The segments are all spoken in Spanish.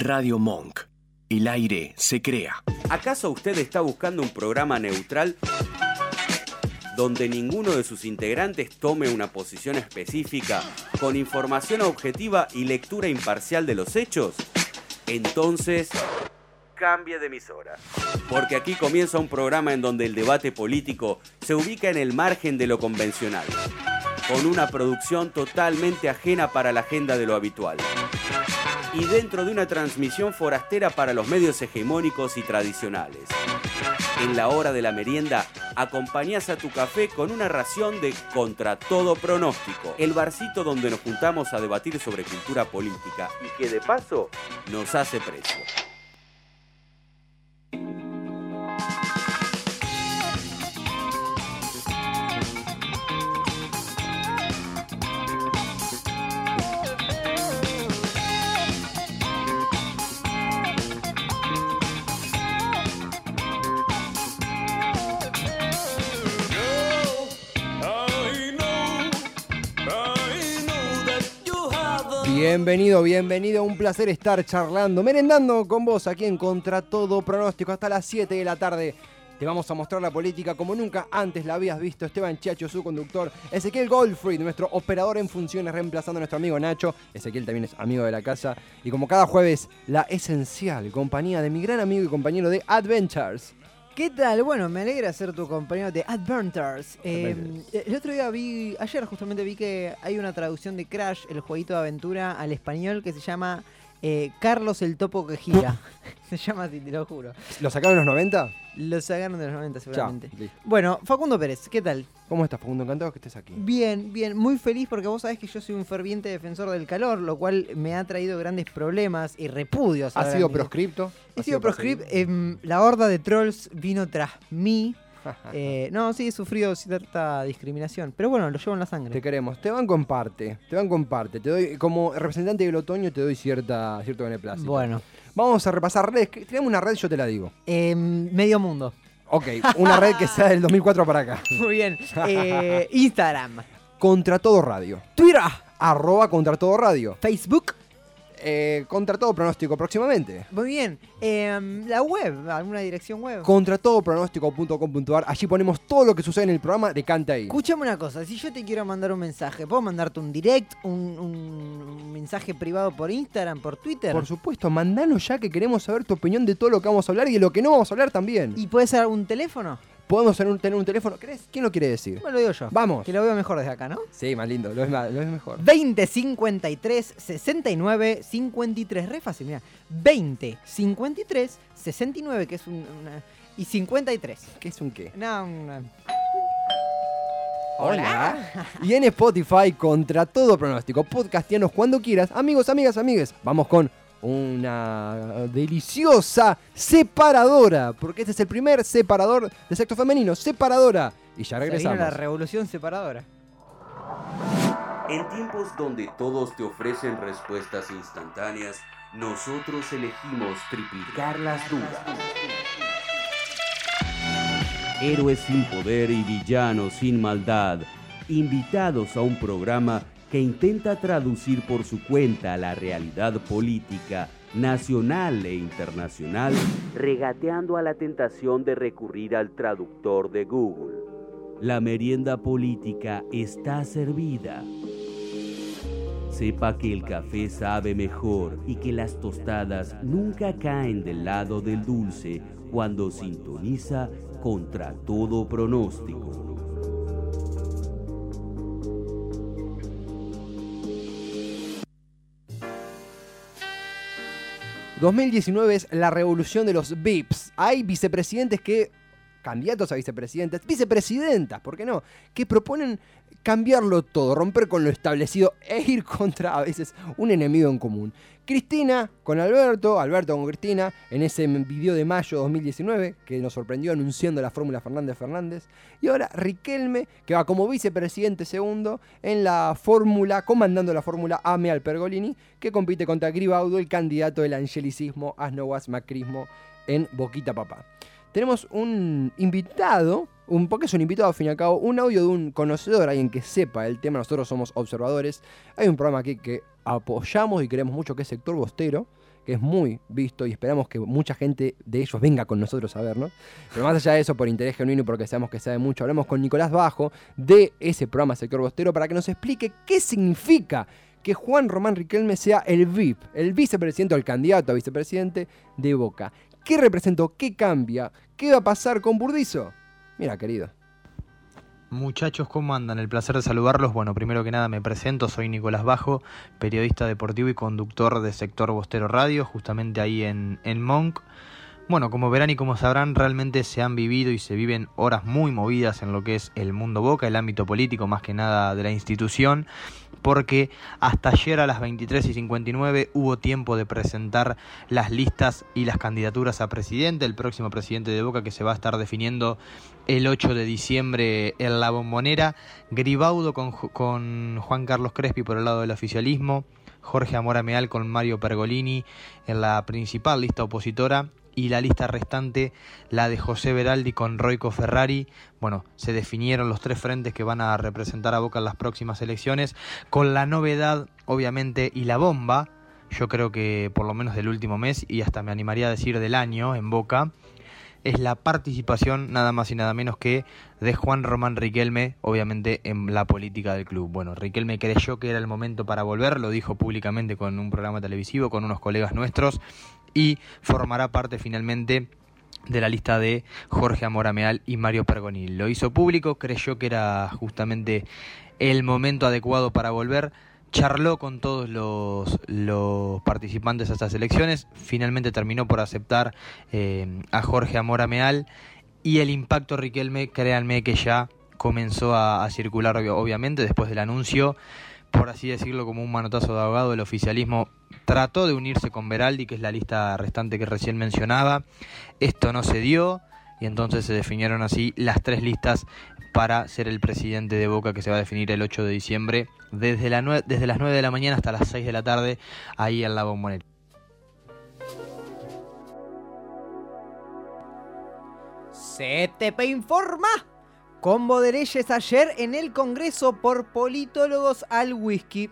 Radio Monk. El aire se crea. ¿Acaso usted está buscando un programa neutral donde ninguno de sus integrantes tome una posición específica con información objetiva y lectura imparcial de los hechos? Entonces, cambie de emisora. Porque aquí comienza un programa en donde el debate político se ubica en el margen de lo convencional, con una producción totalmente ajena para la agenda de lo habitual. Y dentro de una transmisión forastera para los medios hegemónicos y tradicionales. En la hora de la merienda, acompañás a tu café con una ración de Contra todo pronóstico, el barcito donde nos juntamos a debatir sobre cultura política y que de paso nos hace precio. Bienvenido, bienvenido, un placer estar charlando, merendando con vos aquí en Contra Todo Pronóstico hasta las 7 de la tarde. Te vamos a mostrar la política como nunca antes la habías visto. Esteban Chacho, su conductor. Ezequiel Goldfried, nuestro operador en funciones, reemplazando a nuestro amigo Nacho. Ezequiel también es amigo de la casa. Y como cada jueves, la esencial compañía de mi gran amigo y compañero de Adventures. ¿Qué tal? Bueno, me alegra ser tu compañero de Adventures. Eh, el otro día vi, ayer justamente vi que hay una traducción de Crash, el jueguito de aventura, al español que se llama eh, Carlos el Topo que gira. se llama así, te lo juro. ¿Lo sacaron en los 90? Lo sacaron de los 90 seguramente. Bueno, Facundo Pérez, ¿qué tal? ¿Cómo estás, Facundo? Encantado que estés aquí. Bien, bien, muy feliz porque vos sabés que yo soy un ferviente defensor del calor, lo cual me ha traído grandes problemas y repudios. ¿Ha sido proscripto? He ¿Ha sido proscript. em, la horda de trolls vino tras mí. Eh, no, sí, he sufrido cierta discriminación. Pero bueno, lo llevo en la sangre. Te queremos. Te banco en parte. Te banco en parte. Te doy, como representante del otoño, te doy cierta, cierto beneplácito. Bueno, Vamos a repasar redes. Tenemos una red, yo te la digo. em, medio mundo. Ok, una red que sea del 2004 para acá. Muy bien. Eh, Instagram, Contra todo radio. Twitter, Arroba contra todo radio. Facebook. Eh, contra todo pronóstico próximamente. Muy bien. Em, la web, alguna dirección web. Contra todo pronóstico.com.ar. Allí ponemos todo lo que sucede en el programa de Canta ahí. Escúchame una cosa, si yo te quiero mandar un mensaje, ¿puedo mandarte un direct, un, un mensaje privado por Instagram, por Twitter? Por supuesto, mandanos ya que queremos saber tu opinión de todo lo que vamos a hablar y de lo que no vamos a habber también. ¿Y puede ser algún teléfono? Podemos tener un, tener un teléfono. ¿Querés? ¿Quién lo quiere decir? Bueno, lo digo yo. Vamos. Que lo veo mejor desde acá, ¿no? Sí, más lindo, lo es, más- lo es mejor. 20 53 69 53. Re fácil, mira. 20 53 69, que es un, una. Y 53. ¿Qué es un qué? No, una- Hola. Y en Spotify, contra todo pronóstico, podcastianos cuando quieras. Amigos, amigas, amigues, vamos con una deliciosa separadora. Porque este es el primer separador de sexo femenino. Separadora. Y ya Se regresamos. la revolución separadora. En tiempos donde todos te ofrecen respuestas instantáneas, nosotros elegimos triplicar las dudas. Héroes sin poder y villanos sin maldad, invitados a un programa que intenta traducir por su cuenta la realidad política nacional e internacional, regateando a la tentación de recurrir al traductor de Google. La merienda política está servida. Sepa que el café sabe mejor y que las tostadas nunca caen del lado del dulce cuando sintoniza contra todo pronóstico. 2019 es la revolución de los VIPs. Hay vicepresidentes que, candidatos a vicepresidentes, vicepresidentas, ¿por qué no? Que proponen cambiarlo todo, romper con lo establecido e ir contra a veces un enemigo en común. Cristina con Alberto, Alberto con Cristina, en ese video de mayo de 2019, que nos sorprendió anunciando la fórmula Fernández Fernández. Y ahora Riquelme, que va como vicepresidente segundo en la fórmula, comandando la fórmula Ame al Pergolini, que compite contra Gribaudo, el candidato del angelicismo, asnoguas, macrismo en Boquita Papá. Tenemos un invitado, un porque es un invitado al fin y al cabo, un audio de un conocedor, alguien que sepa el tema, nosotros somos observadores. Hay un programa aquí que apoyamos y queremos mucho que es Sector Bostero, que es muy visto y esperamos que mucha gente de ellos venga con nosotros a vernos. Pero más allá de eso, por interés genuino y porque sabemos que sabe mucho, hablamos con Nicolás Bajo de ese programa Sector Bostero para que nos explique qué significa que Juan Román Riquelme sea el VIP, el vicepresidente o el candidato a vicepresidente de Boca. ¿Qué representó? ¿Qué cambia? ¿Qué va a pasar con Burdizo? Mira, querido. Muchachos, ¿cómo andan? El placer de saludarlos. Bueno, primero que nada me presento, soy Nicolás Bajo, periodista deportivo y conductor de Sector Bostero Radio, justamente ahí en, en Monk. Bueno, como verán y como sabrán, realmente se han vivido y se viven horas muy movidas en lo que es el mundo Boca, el ámbito político más que nada de la institución, porque hasta ayer a las 23 y 59 hubo tiempo de presentar las listas y las candidaturas a presidente, el próximo presidente de Boca que se va a estar definiendo el 8 de diciembre en la bombonera, Gribaudo con, con Juan Carlos Crespi por el lado del oficialismo, Jorge Amora Meal con Mario Pergolini en la principal lista opositora y la lista restante, la de José Veraldi con Roico Ferrari. Bueno, se definieron los tres frentes que van a representar a Boca en las próximas elecciones, con la novedad, obviamente, y la bomba, yo creo que por lo menos del último mes, y hasta me animaría a decir del año en Boca, es la participación nada más y nada menos que de Juan Román Riquelme, obviamente en la política del club. Bueno, Riquelme creyó que era el momento para volver, lo dijo públicamente con un programa televisivo, con unos colegas nuestros, y formará parte finalmente de la lista de Jorge Amorameal y Mario Pergoni. Lo hizo público, creyó que era justamente el momento adecuado para volver, charló con todos los, los participantes a estas elecciones, finalmente terminó por aceptar eh, a Jorge Amorameal y el impacto Riquelme, créanme que ya comenzó a circular obviamente después del anuncio por así decirlo, como un manotazo de ahogado, el oficialismo trató de unirse con Veraldi, que es la lista restante que recién mencionaba. Esto no se dio y entonces se definieron así las tres listas para ser el presidente de Boca que se va a definir el 8 de diciembre desde las 9 de la mañana hasta las 6 de la tarde ahí en la bombonera. CTP informa. Combo de leyes ayer en el Congreso por politólogos al whisky.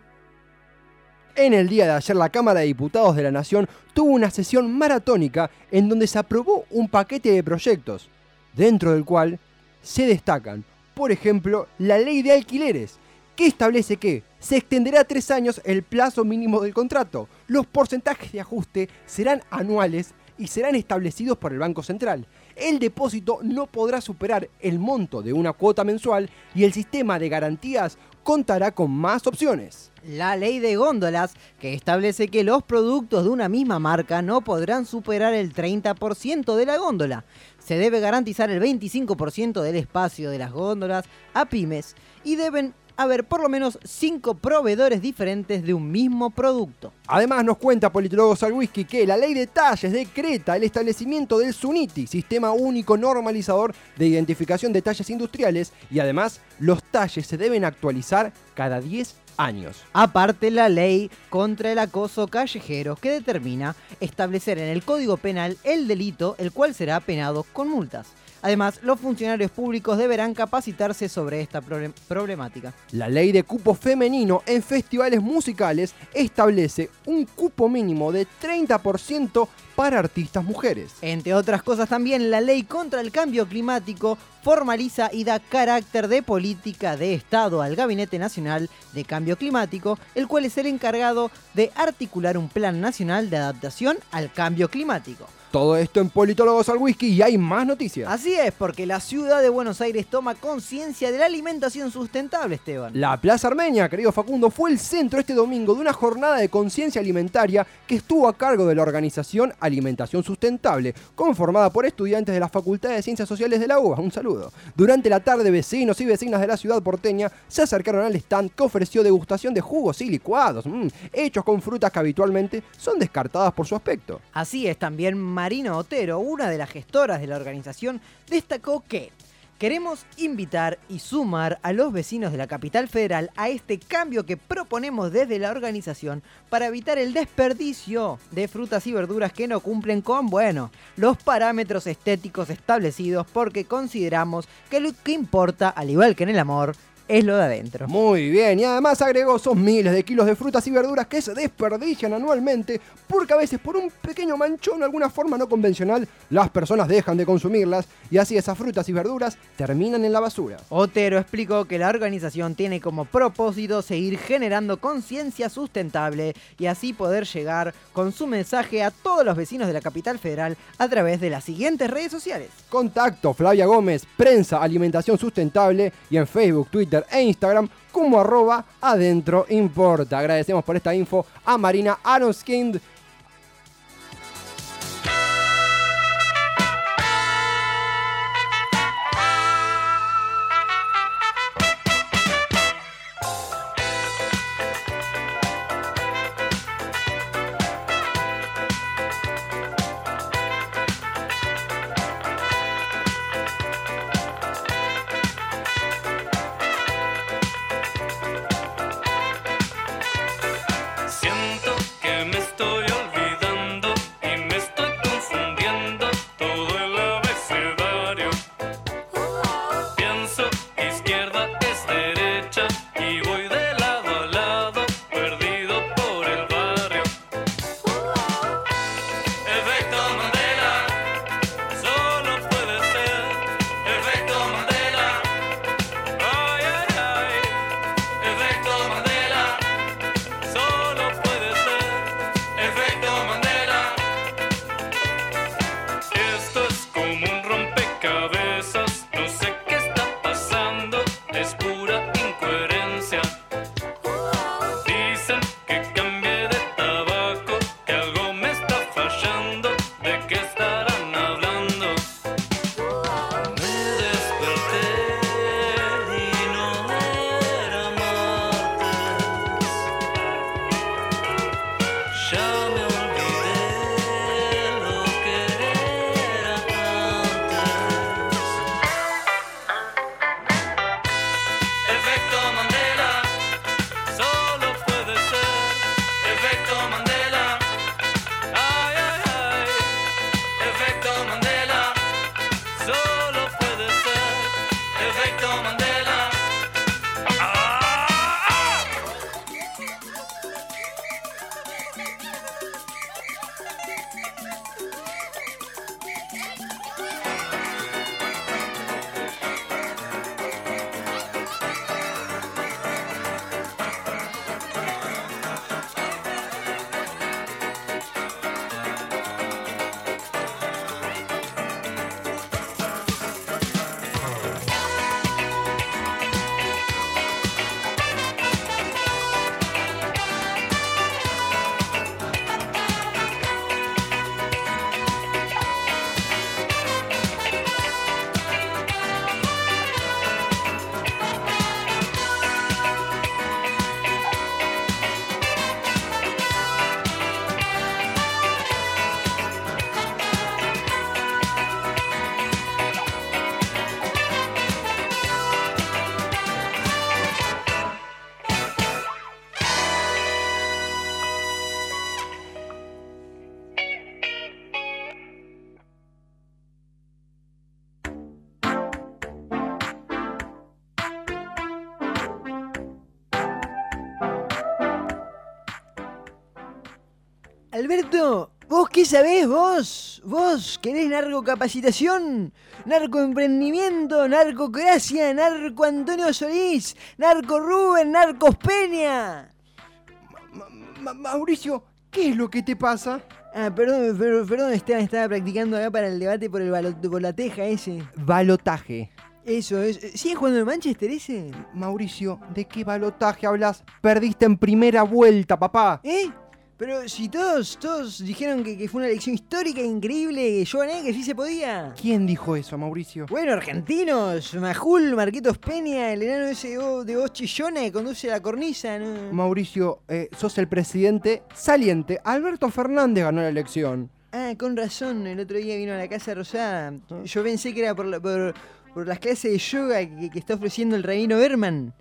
En el día de ayer la Cámara de Diputados de la Nación tuvo una sesión maratónica en donde se aprobó un paquete de proyectos, dentro del cual se destacan, por ejemplo, la ley de alquileres, que establece que se extenderá tres años el plazo mínimo del contrato. Los porcentajes de ajuste serán anuales y serán establecidos por el Banco Central el depósito no podrá superar el monto de una cuota mensual y el sistema de garantías contará con más opciones. La ley de góndolas, que establece que los productos de una misma marca no podrán superar el 30% de la góndola. Se debe garantizar el 25% del espacio de las góndolas a pymes y deben haber por lo menos cinco proveedores diferentes de un mismo producto. Además nos cuenta Politólogos al Whisky que la ley de talles decreta el establecimiento del SUNITI, Sistema Único Normalizador de Identificación de Talles Industriales, y además los talles se deben actualizar cada 10 años. Aparte la ley contra el acoso callejero que determina establecer en el Código Penal el delito el cual será penado con multas. Además, los funcionarios públicos deberán capacitarse sobre esta problemática. La ley de cupo femenino en festivales musicales establece un cupo mínimo de 30% para artistas mujeres. Entre otras cosas también, la ley contra el cambio climático formaliza y da carácter de política de Estado al Gabinete Nacional de Cambio Climático, el cual es el encargado de articular un plan nacional de adaptación al cambio climático. Todo esto en Politólogos al Whisky y hay más noticias. Así es, porque la ciudad de Buenos Aires toma conciencia de la alimentación sustentable, Esteban. La Plaza Armenia, querido Facundo, fue el centro este domingo de una jornada de conciencia alimentaria que estuvo a cargo de la organización Alimentación Sustentable, conformada por estudiantes de la Facultad de Ciencias Sociales de la UBA. Un saludo. Durante la tarde, vecinos y vecinas de la ciudad porteña se acercaron al stand que ofreció degustación de jugos y licuados, mm, hechos con frutas que habitualmente son descartadas por su aspecto. Así es, también Marina Otero, una de las gestoras de la organización, destacó que Queremos invitar y sumar a los vecinos de la capital federal a este cambio que proponemos desde la organización para evitar el desperdicio de frutas y verduras que no cumplen con, bueno, los parámetros estéticos establecidos porque consideramos que lo que importa, al igual que en el amor, es lo de adentro. Muy bien, y además agregó esos miles de kilos de frutas y verduras que se desperdician anualmente porque a veces por un pequeño manchón o alguna forma no convencional las personas dejan de consumirlas y así esas frutas y verduras terminan en la basura. Otero explicó que la organización tiene como propósito seguir generando conciencia sustentable y así poder llegar con su mensaje a todos los vecinos de la capital federal a través de las siguientes redes sociales. Contacto Flavia Gómez, Prensa Alimentación Sustentable y en Facebook, Twitter e Instagram como arroba adentro importa. Agradecemos por esta info a Marina Aronskind. Alberto, ¿vos qué sabés vos? ¿Vos querés narcocapacitación? ¿Narcoemprendimiento? ¿Narcocracia? ¿Narco Antonio Solís? ¿Narco Rubén? ¿Narcos Peña? Ma- Mauricio, ¿qué es lo que te pasa? Ah, perdón, pero- perdón, Esteban, estaba practicando acá para el debate por el por la teja ese. Balotaje. Eso, es. ¿Sigue jugando en Manchester ese? Mauricio, ¿de qué balotaje hablas? Perdiste en primera vuelta, papá. ¿Eh? Pero si todos, todos dijeron que, que fue una elección histórica increíble, yo gané, que sí se podía. ¿Quién dijo eso, Mauricio? Bueno, argentinos, Majul, Marquitos Peña, el enano ese de voz- de voz chillona que conduce la cornisa, ¿no? Mauricio, eh, sos el presidente saliente. Alberto Fernández ganó la elección. Ah, con razón, el otro día vino a la Casa Rosada. Yo pensé que era por, la- por, por las clases de yoga que, que está ofreciendo el Rabino Berman.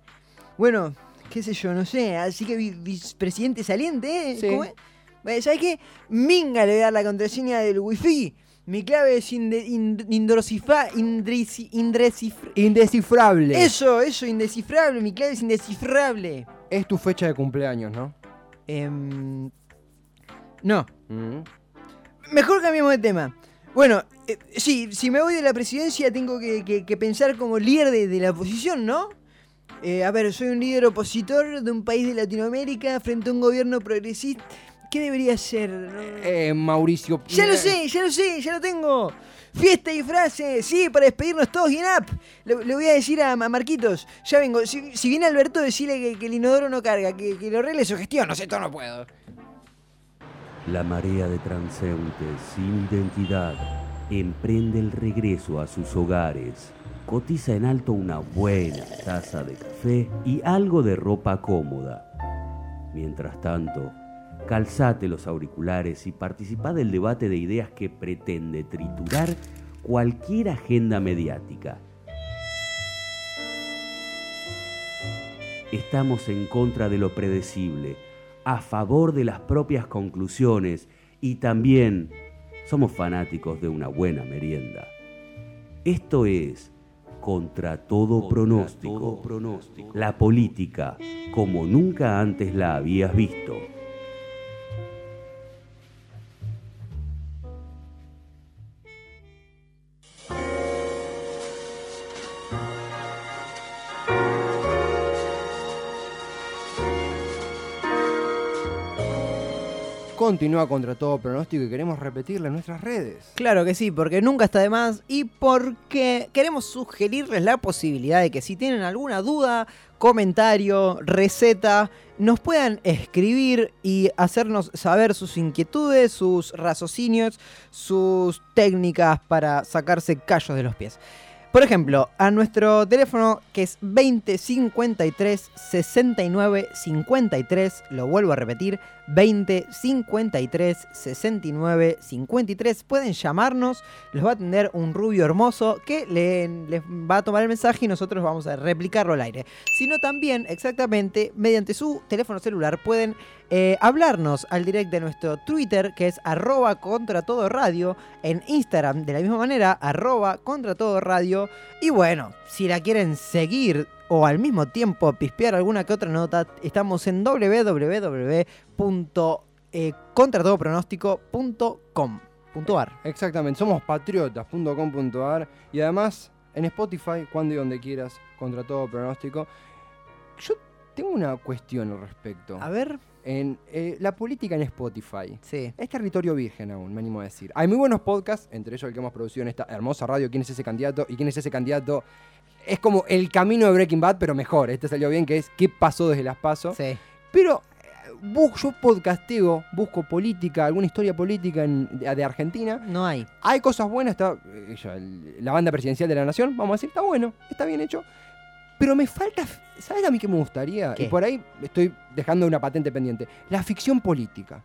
Bueno, qué sé yo, no sé. Así que vi- vicepresidente saliente, ¿eh? Sí. ¿Cómo es? Bueno, ¿Sabes qué? Minga le voy a dar la contraseña del wifi. Mi clave es inde- ind- Indescifrable. Eso, eso, indescifrable. Mi clave es indescifrable. Es tu fecha de cumpleaños, ¿no? Em, no. Mm. Mejor cambiemos de tema. Bueno, eh, sí, si me voy de la presidencia tengo que, que- que pensar como líder de, de la oposición, ¿no? Eh, a ver, soy un líder opositor de un país de Latinoamérica frente a un gobierno progresista. ¿Qué debería ser? Eh, Mauricio. Ya lo sé, ya lo sé, ya lo tengo. Fiesta y frase, sí, para despedirnos todos y en app. Le, le voy a decir a, a Marquitos, ya vengo. Si, si viene Alberto, decirle que, que el inodoro no carga, que, que lo arregle su gestión. No sé, todo no puedo. La marea de transeúntes sin identidad emprende el regreso a sus hogares. Cotiza en alto una buena taza de café y algo de ropa cómoda. Mientras tanto, calzate los auriculares y participa del debate de ideas que pretende triturar cualquier agenda mediática. Estamos en contra de lo predecible, a favor de las propias conclusiones y también somos fanáticos de una buena merienda. Esto es contra todo pronóstico, la política como nunca antes la habías visto. Continúa contra todo pronóstico y queremos repetirle en nuestras redes. Claro que sí, porque nunca está de más y porque queremos sugerirles la posibilidad de que si tienen alguna duda, comentario, receta, nos puedan escribir y hacernos saber sus inquietudes, sus raciocinios, sus técnicas para sacarse callos de los pies. Por ejemplo, a nuestro teléfono que es 2053 69 53, lo vuelvo a repetir, 2053 69 53, pueden llamarnos, los va a atender un rubio hermoso que le- les va a tomar el mensaje y nosotros vamos a replicarlo al aire. Sino también, exactamente, mediante su teléfono celular pueden eh, hablarnos al direct de nuestro Twitter, que es arroba contra todo radio, en Instagram de la misma manera, arroba contra todo radio. Y bueno, si la quieren seguir o al mismo tiempo pispear alguna que otra nota, estamos en www.contratodopronóstico.com.ar. Exactamente, somos patriotas.com.ar y además en Spotify, cuando y donde quieras, contra todo pronóstico. Yo tengo una cuestión al respecto. A ver, En eh, la política en Spotify. sí. Es territorio virgen aún, me animo a decir. Hay muy buenos podcasts, entre ellos el que hemos producido en esta hermosa radio, ¿Quién es ese candidato? Y quién es ese candidato. Es como el camino de Breaking Bad, pero mejor. Este salió bien, que es ¿Qué pasó desde las pasos? Sí. Pero eh, yo podcasteo, busco política, alguna historia política en- de, de Argentina. No hay. Hay cosas buenas, está eh, la banda presidencial de la nación, vamos a decir, está bueno, está bien hecho. Pero me falta, ¿sabes a mí qué me gustaría? ¿Qué? Y por ahí estoy dejando una patente pendiente. La ficción política.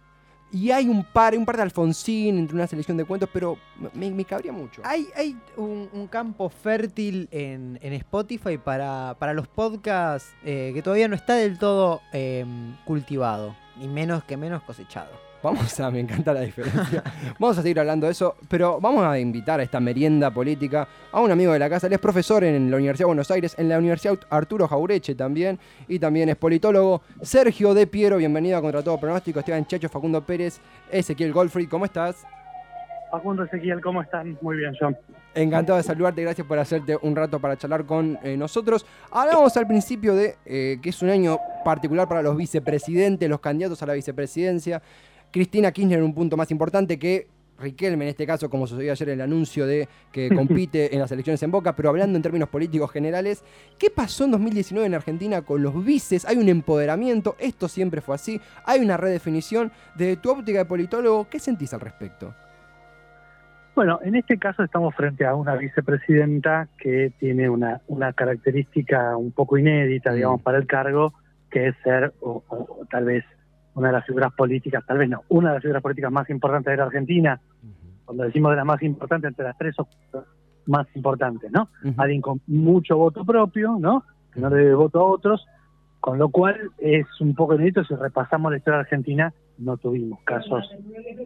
Y hay un par, un par de Alfonsín entre una selección de cuentos, pero me, me cabría mucho. Hay, hay un, campo fértil en, en Spotify para, para los podcasts eh, que todavía no está del todo eh, cultivado, ni menos que menos cosechado. Vamos a, me encanta la diferencia. vamos a seguir hablando de eso, pero vamos a invitar a esta merienda política a un amigo de la casa. Él es profesor en la Universidad de Buenos Aires, en la Universidad Arturo Jaureche también, y también es politólogo. Sergio De Piero, bienvenido a Contra Todo Pronóstico. Esteban Chacho, Facundo Pérez, Ezequiel Goldfried, ¿cómo estás? Facundo Ezequiel, ¿cómo están? Muy bien, John. Encantado de saludarte, gracias por hacerte un rato para charlar con eh, nosotros. Hablamos al principio de eh, que es un año particular para los vicepresidentes, los candidatos a la vicepresidencia. Cristina Kirchner un punto más importante que Riquelme en este caso, como sucedió ayer en el anuncio de que compite en las elecciones en Boca, pero hablando en términos políticos generales, ¿qué pasó en 2019 en Argentina con los vices? Hay un empoderamiento, esto siempre fue así, hay una redefinición. Desde tu óptica de politólogo, ¿qué sentís al respecto? Bueno, en este caso estamos frente a una vicepresidenta que tiene una, una característica un poco inédita, Mm. digamos, para el cargo, que es ser, o tal vez, una de las figuras políticas, tal vez no, una de las figuras políticas más importantes de la Argentina. Cuando decimos de las más importantes, entre las tres o cuatro más importantes, ¿no? Alguien con mucho voto propio, ¿no? Que no le debe voto a otros, con lo cual es un poco inédito si repasamos la historia argentina no tuvimos casos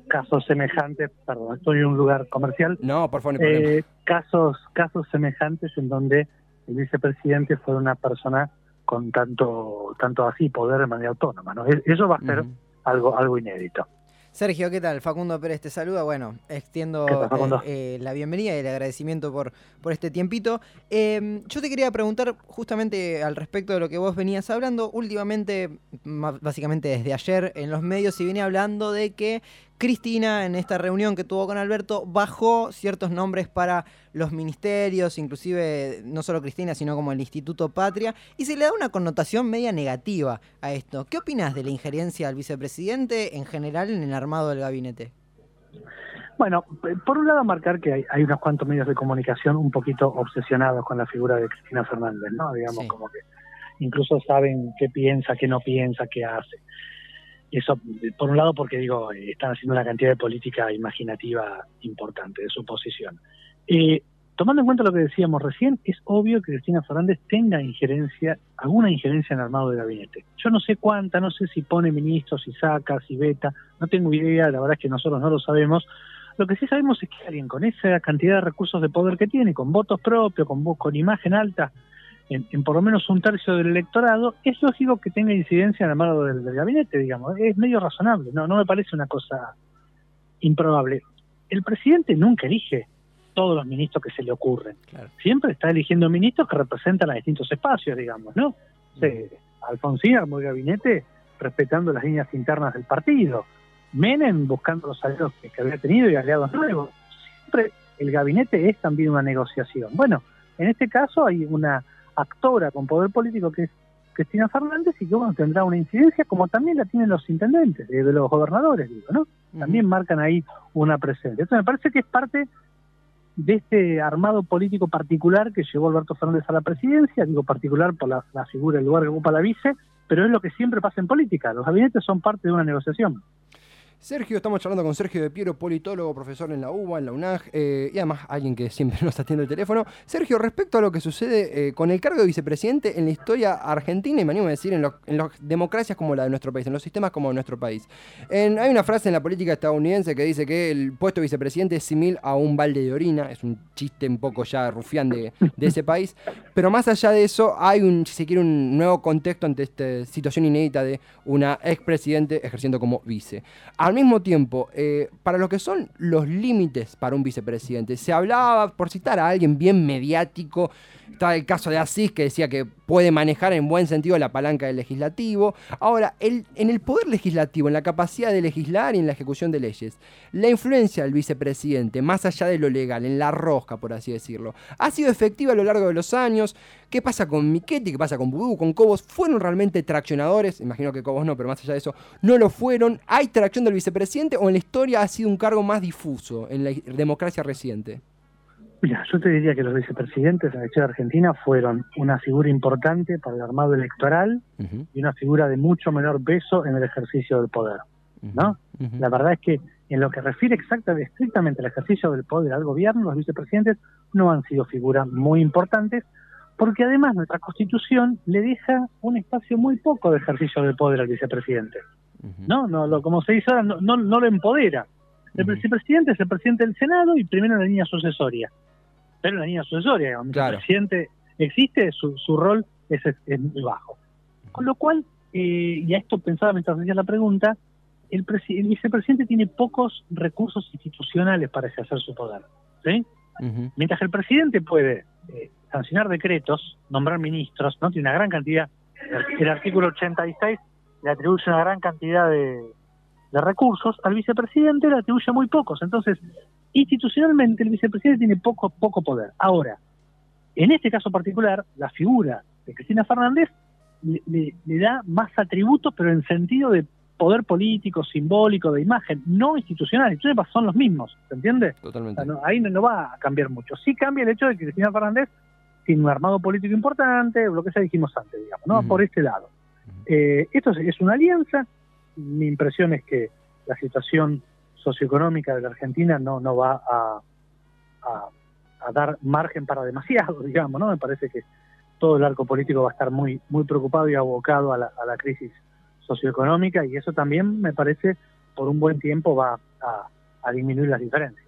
casos semejantes, perdón, estoy en un lugar comercial, No, por favor, no eh, casos casos semejantes en donde el vicepresidente fue una persona con tanto tanto así poder de manera autónoma, ¿no? E- Eso va a ser algo algo inédito. Sergio, ¿qué tal? Facundo Pérez te saluda. Bueno, extiendo eh, eh, la bienvenida y el agradecimiento por, por este tiempito. Eh, yo te quería preguntar justamente al respecto de lo que vos venías hablando. Últimamente, ma- básicamente desde ayer, en los medios se viene hablando de que Cristina, en esta reunión que tuvo con Alberto, bajó ciertos nombres para los ministerios, inclusive no solo Cristina, sino como el Instituto Patria, y se le da una connotación media negativa a esto. ¿Qué opinas de la injerencia del vicepresidente en general en el armado del gabinete? Bueno, por un lado marcar que hay, hay unos cuantos medios de comunicación un poquito obsesionados con la figura de Cristina Fernández, ¿no? Digamos, Sí. como que incluso saben qué piensa, qué no piensa, qué hace. Eso, por un lado, porque digo, están haciendo una cantidad de política imaginativa importante de su posición. Eh, tomando en cuenta lo que decíamos recién, es obvio que Cristina Fernández tenga injerencia, alguna injerencia en el armado del gabinete. Yo no sé cuánta, no sé si pone ministros, si saca, si veta, no tengo idea, la verdad es que nosotros no lo sabemos. Lo que sí sabemos es que alguien con esa cantidad de recursos de poder que tiene, con votos propios, con, con imagen alta, en, en por lo menos un tercio del electorado, es lógico que tenga incidencia en el armado del, del gabinete, digamos. Es medio razonable, no, no me parece una cosa improbable. El presidente nunca elige todos los ministros que se le ocurren. Claro. Siempre está eligiendo ministros que representan a distintos espacios, digamos, ¿no? Sí, Alfonsín armó el gabinete respetando las líneas internas del partido. Menem buscando los aliados que, que había tenido y aliados nuevos. Siempre el gabinete es también una negociación. Bueno, en este caso hay una actora con poder político que es Cristina Fernández y que bueno, tendrá una incidencia como también la tienen los intendentes, eh, de los gobernadores, digo, ¿no? También marcan ahí una presencia. Entonces me parece que es parte de este armado político particular que llevó Alberto Fernández a la presidencia, digo particular por la, la figura, el lugar que ocupa la vice, pero es lo que siempre pasa en política. Los gabinetes son parte de una negociación. Sergio, estamos charlando con Sergio de Piero, politólogo, profesor en la UBA, en la UNAG, eh, y además alguien que siempre nos atiende el teléfono. Sergio, respecto a lo que sucede eh, con el cargo de vicepresidente en la historia argentina, y me animo a decir en, las democracias como la de nuestro país, en los sistemas como nuestro país. Hay una frase en la política estadounidense que dice que el puesto de vicepresidente es similar a un balde de orina, es un chiste un poco ya rufián de, de ese país, pero más allá de eso hay un, si se quiere, un nuevo contexto ante esta situación inédita de una expresidente ejerciendo como vice. Al mismo tiempo, eh, para lo que son los límites para un vicepresidente, se hablaba, por citar a alguien bien mediático, está el caso de Asís que decía que puede manejar en buen sentido la palanca del legislativo. Ahora, el- en el poder legislativo, en la capacidad de legislar y en la ejecución de leyes, la influencia del vicepresidente, más allá de lo legal, en la rosca, por así decirlo, ha sido efectiva a lo largo de los años. ¿Qué pasa con Michetti? ¿Qué pasa con Vudú? ¿Con Cobos? ¿Fueron realmente traccionadores? Imagino que Cobos no, pero más allá de eso, no lo fueron. ¿Hay tracción del vicepresidente o en la historia ha sido un cargo más difuso en la democracia reciente? Mira, yo te diría que los vicepresidentes en la historia argentina fueron una figura importante para el armado electoral y una figura de mucho menor peso en el ejercicio del poder. ¿no? La verdad es que en lo que refiere exactamente, estrictamente al ejercicio del poder al gobierno, los vicepresidentes no han sido figuras muy importantes, porque además nuestra constitución le deja un espacio muy poco de ejercicio del poder al vicepresidente. ¿No? no lo, como se dice ahora, no, no, no lo empodera. El Ujú. vicepresidente es el presidente del Senado y primero la línea sucesoria. Pero la línea sucesoria, Claro. el presidente existe, su, su rol es, muy bajo. Con lo cual, eh, y a esto pensaba mientras hacía la pregunta, el, el vicepresidente tiene pocos recursos institucionales para ejercer su poder. ¿sí? Mientras que el presidente puede eh, sancionar decretos, nombrar ministros, no tiene una gran cantidad, el, el artículo 86 le atribuye una gran cantidad de, de recursos, al vicepresidente le atribuye muy pocos. Entonces, institucionalmente el vicepresidente tiene poco, poco poder. Ahora, en este caso particular, la figura de Cristina Fernández le, le- le da más atributos, pero en sentido de poder político, simbólico, de imagen, no institucional. Entonces son los mismos, ¿se entiende? O Totalmente. sea, no- ahí no, no va a cambiar mucho. Sí cambia el hecho de que Cristina Fernández tiene un armado político importante, lo que ya dijimos antes, digamos, ¿no? Ujú. Por este lado. Eh, esto es, una alianza. Mi impresión es que la situación socioeconómica de la Argentina no, no va a, a- a dar margen para demasiado, digamos, ¿no? Me parece que todo el arco político va a estar muy, muy preocupado y abocado a la, a la crisis socioeconómica y eso también me parece por un buen tiempo va a, a disminuir las diferencias.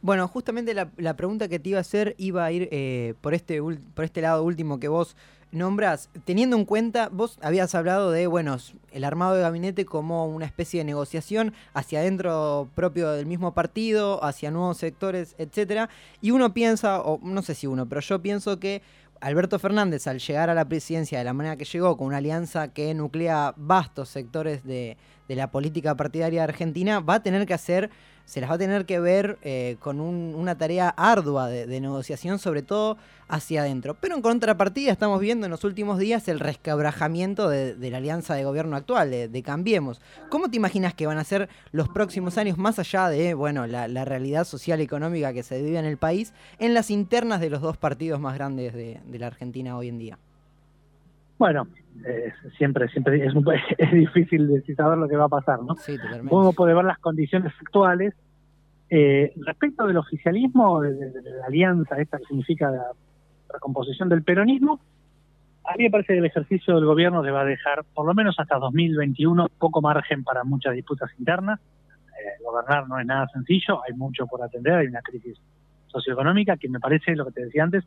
Bueno, justamente la, la pregunta que te iba a hacer iba a ir eh, por, este, por este lado último que vos nombras. Teniendo en cuenta, vos habías hablado de, bueno, el armado de gabinete como una especie de negociación hacia adentro propio del mismo partido, hacia nuevos sectores, etcétera. Y uno piensa, o no sé si uno, pero yo pienso que Alberto Fernández, al llegar a la presidencia de la manera que llegó, con una alianza que nuclea vastos sectores de, de la política partidaria argentina, va a tener que hacer, se las va a tener que ver eh, con un- una tarea ardua de, negociación, sobre todo hacia adentro. Pero en contrapartida estamos viendo en los últimos días el resquebrajamiento de, la alianza de gobierno actual, de, de Cambiemos. ¿Cómo te imaginas que van a ser los próximos años, más allá de bueno, la, la realidad social y económica que se vive en el país, en las internas de los dos partidos más grandes de, de la Argentina hoy en día? Bueno, eh, siempre siempre es, un- es difícil de saber lo que va a pasar, ¿no? Sí. Uno puede ver las condiciones actuales. Eh, respecto del oficialismo, de, de- de la alianza, esta que significa la recomposición del peronismo, a mí me parece que el ejercicio del gobierno le va a dejar, por lo menos hasta 2021, poco margen para muchas disputas internas. Eh, gobernar no es nada sencillo, hay mucho por atender, hay una crisis socioeconómica que me parece, lo que te decía antes,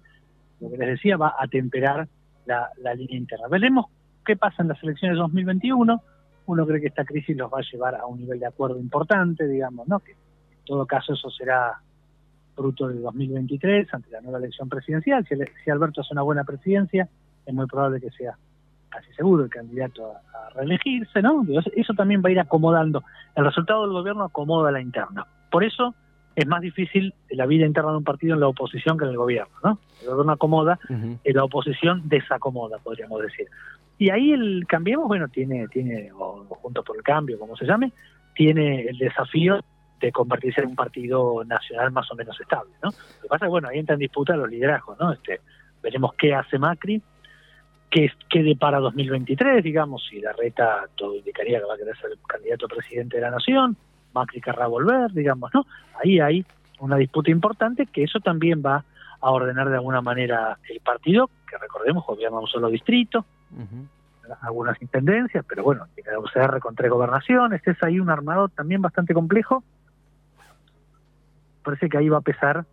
lo que les decía, va a temperar la, la línea interna. Veremos qué pasa en las elecciones de 2021. Uno cree que esta crisis los va a llevar a un nivel de acuerdo importante, digamos, ¿no? Que en todo caso eso será fruto del 2023, ante la nueva elección presidencial. Si, el- si Alberto hace una buena presidencia, es muy probable que sea casi seguro el candidato a, a reelegirse, ¿no? Eso, eso también va a ir acomodando. El resultado del gobierno acomoda la interna. Por eso es más difícil la vida interna de un partido en la oposición que en el gobierno, ¿no? El gobierno acomoda, Ujú. y la oposición desacomoda, podríamos decir. Y ahí el Cambiemos, bueno, tiene, tiene o Juntos por el Cambio, como se llame, tiene el desafío de convertirse en un partido nacional más o menos estable, ¿no? Lo que pasa es que, bueno, ahí entra en disputa los liderazgos, ¿no? Este, veremos qué hace Macri, qué, qué depara 2023, digamos, si la reta todo indicaría que va a querer ser el candidato a presidente de la nación, Macri querrá volver, digamos, ¿no? Ahí hay una disputa importante que eso también va a ordenar de alguna manera el partido, que recordemos gobierna un solo distrito, Algunas intendencias, pero bueno, tiene la UCR con tres gobernaciones, es ahí un armado también bastante complejo. Parece que ahí va a pesar,